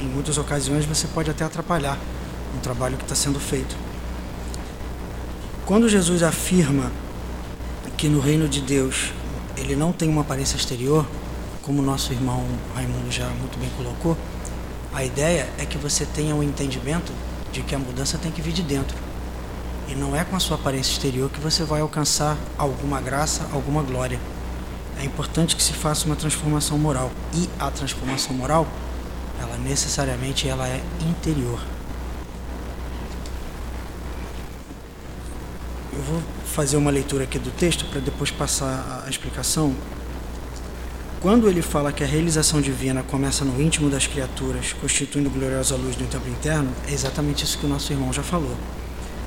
em muitas ocasiões você pode até atrapalhar o trabalho que está sendo feito. Quando Jesus afirma que no reino de Deus ele não tem uma aparência exterior, como nosso irmão Raimundo já muito bem colocou, a ideia é que você tenha um entendimento de que a mudança tem que vir de dentro. E não é com a sua aparência exterior que você vai alcançar alguma graça, alguma glória. É importante que se faça uma transformação moral. E a transformação moral, ela necessariamente ela é interior. Eu vou fazer uma leitura aqui do texto para depois passar a explicação. Quando ele fala que a realização divina começa no íntimo das criaturas, constituindo gloriosa luz no tempo interno, é exatamente isso que o nosso irmão já falou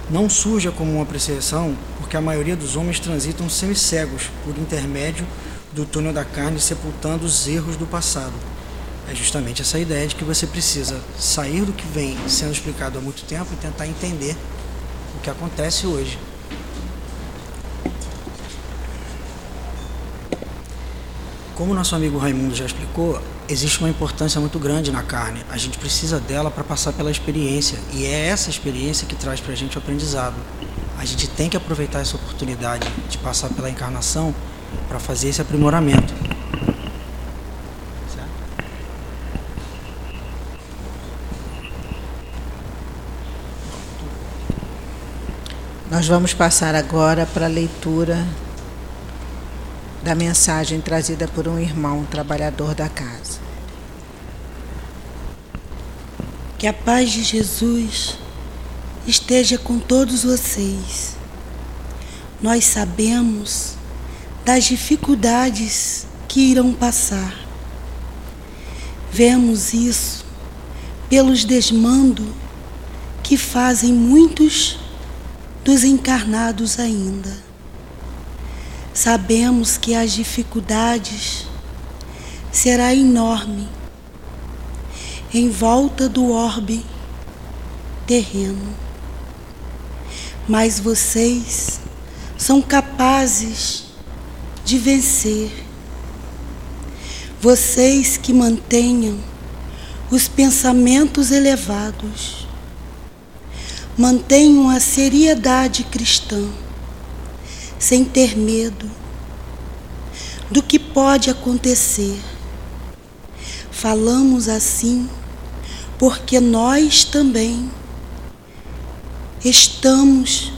não surja como uma apreciação, porque a maioria dos homens transitam semi-cegos por intermédio do túnel da carne, sepultando os erros do passado. É justamente essa ideia de que você precisa sair do que vem sendo explicado há muito tempo e tentar entender o que acontece hoje. Como nosso amigo Raimundo já explicou, existe uma importância muito grande na carne. A gente precisa dela para passar pela experiência e é essa experiência que traz para a gente o aprendizado. A gente tem que aproveitar essa oportunidade de passar pela encarnação para fazer esse aprimoramento. Nós vamos passar agora para a leitura da mensagem trazida por um irmão trabalhador da casa. Que a paz de Jesus esteja com todos vocês. Nós sabemos das dificuldades que irão passar. Vemos isso pelos desmando que fazem muitos dos encarnados ainda. Sabemos que as dificuldades será enorme em volta do orbe terreno. Mas vocês são capazes de vencer. Vocês que mantenham os pensamentos elevados, mantenham a seriedade cristã, sem ter medo do que pode acontecer. Falamos assim porque nós também estamos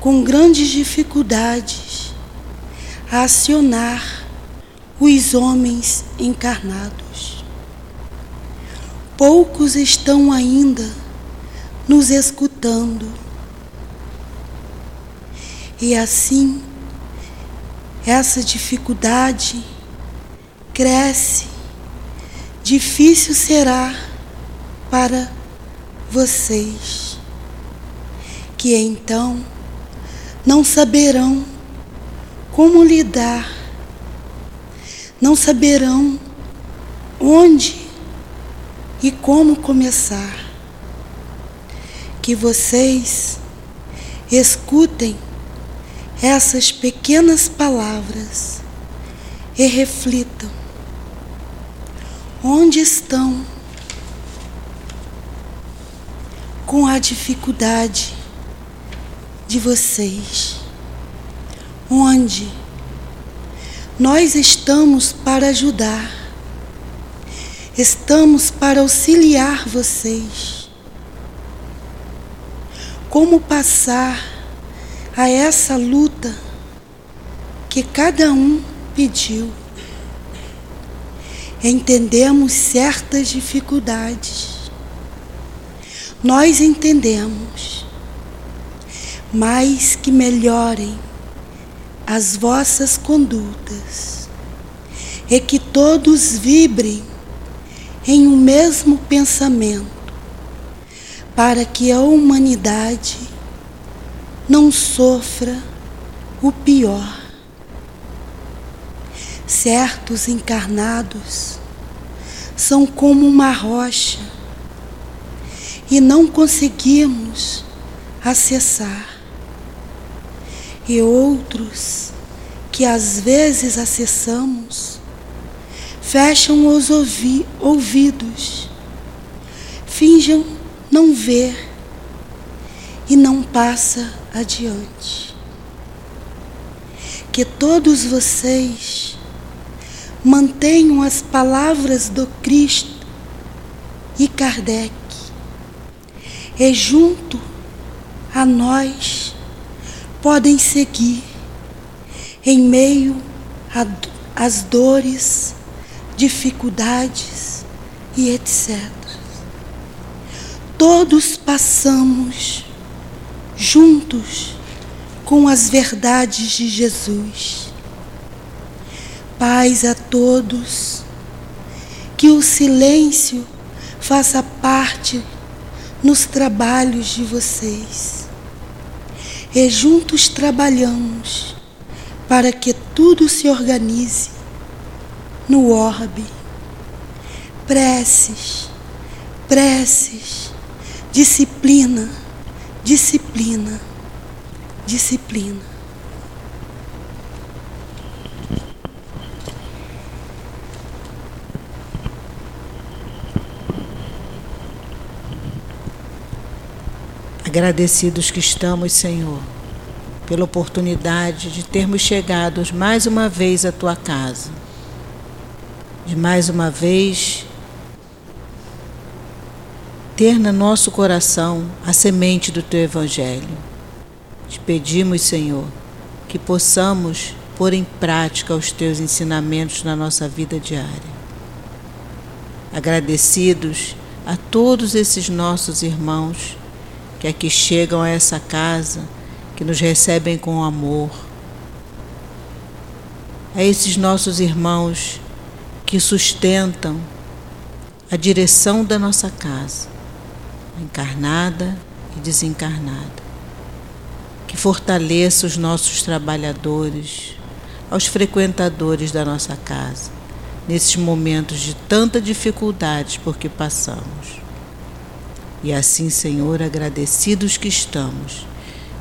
com grandes dificuldades a acionar os homens encarnados. Poucos estão ainda nos escutando. E assim, essa dificuldade cresce, difícil será para vocês, que então não saberão como lidar, não saberão onde e como começar. Que vocês escutem essas pequenas palavras e reflitam. Onde estão com a dificuldade de vocês. Onde nós estamos para ajudar, estamos para auxiliar vocês. Como passar a essa luta que cada um pediu. Entendemos certas dificuldades nós entendemos, mas que melhorem as vossas condutas e que todos vibrem em um mesmo pensamento, para que a humanidade não sofra o pior. Certos encarnados são como uma rocha e não conseguimos acessar. E outros que às vezes acessamos fecham os ouvi ouvidos, finjam não ver e não passa adiante. Que todos vocês mantenham as palavras do Cristo e Kardec e junto a nós podem seguir em meio às dores, dificuldades e etc. Todos passamos juntos com as verdades de Jesus. Paz a todos, que o silêncio faça parte nos trabalhos de vocês. E juntos trabalhamos para que tudo se organize no orbe. Preces, preces, disciplina, disciplina, disciplina. Agradecidos que estamos, Senhor, pela oportunidade de termos chegado mais uma vez à tua casa, de mais uma vez ter no nosso coração a semente do teu Evangelho. Te pedimos, Senhor, que possamos pôr em prática os teus ensinamentos na nossa vida diária. Agradecidos a todos esses nossos irmãos que aqui chegam a essa casa, que nos recebem com amor, a esses nossos irmãos que sustentam a direção da nossa casa, encarnada e desencarnada. Que fortaleça os nossos trabalhadores, aos frequentadores da nossa casa, nesses momentos de tanta dificuldade por que passamos. E assim, Senhor, agradecidos que estamos,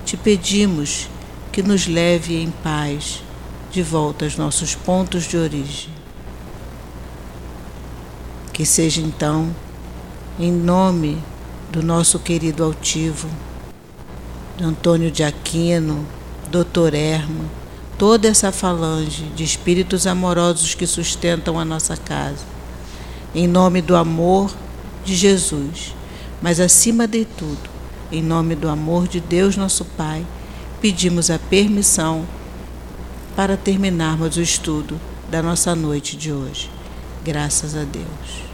te pedimos que nos leve em paz de volta aos nossos pontos de origem. Que seja então, em nome do nosso querido altivo, Antônio de Aquino, Dr. Erma, toda essa falange de espíritos amorosos que sustentam a nossa casa, em nome do amor de Jesus, mas acima de tudo, em nome do amor de Deus nosso Pai, pedimos a permissão para terminarmos o estudo da nossa noite de hoje. Graças a Deus.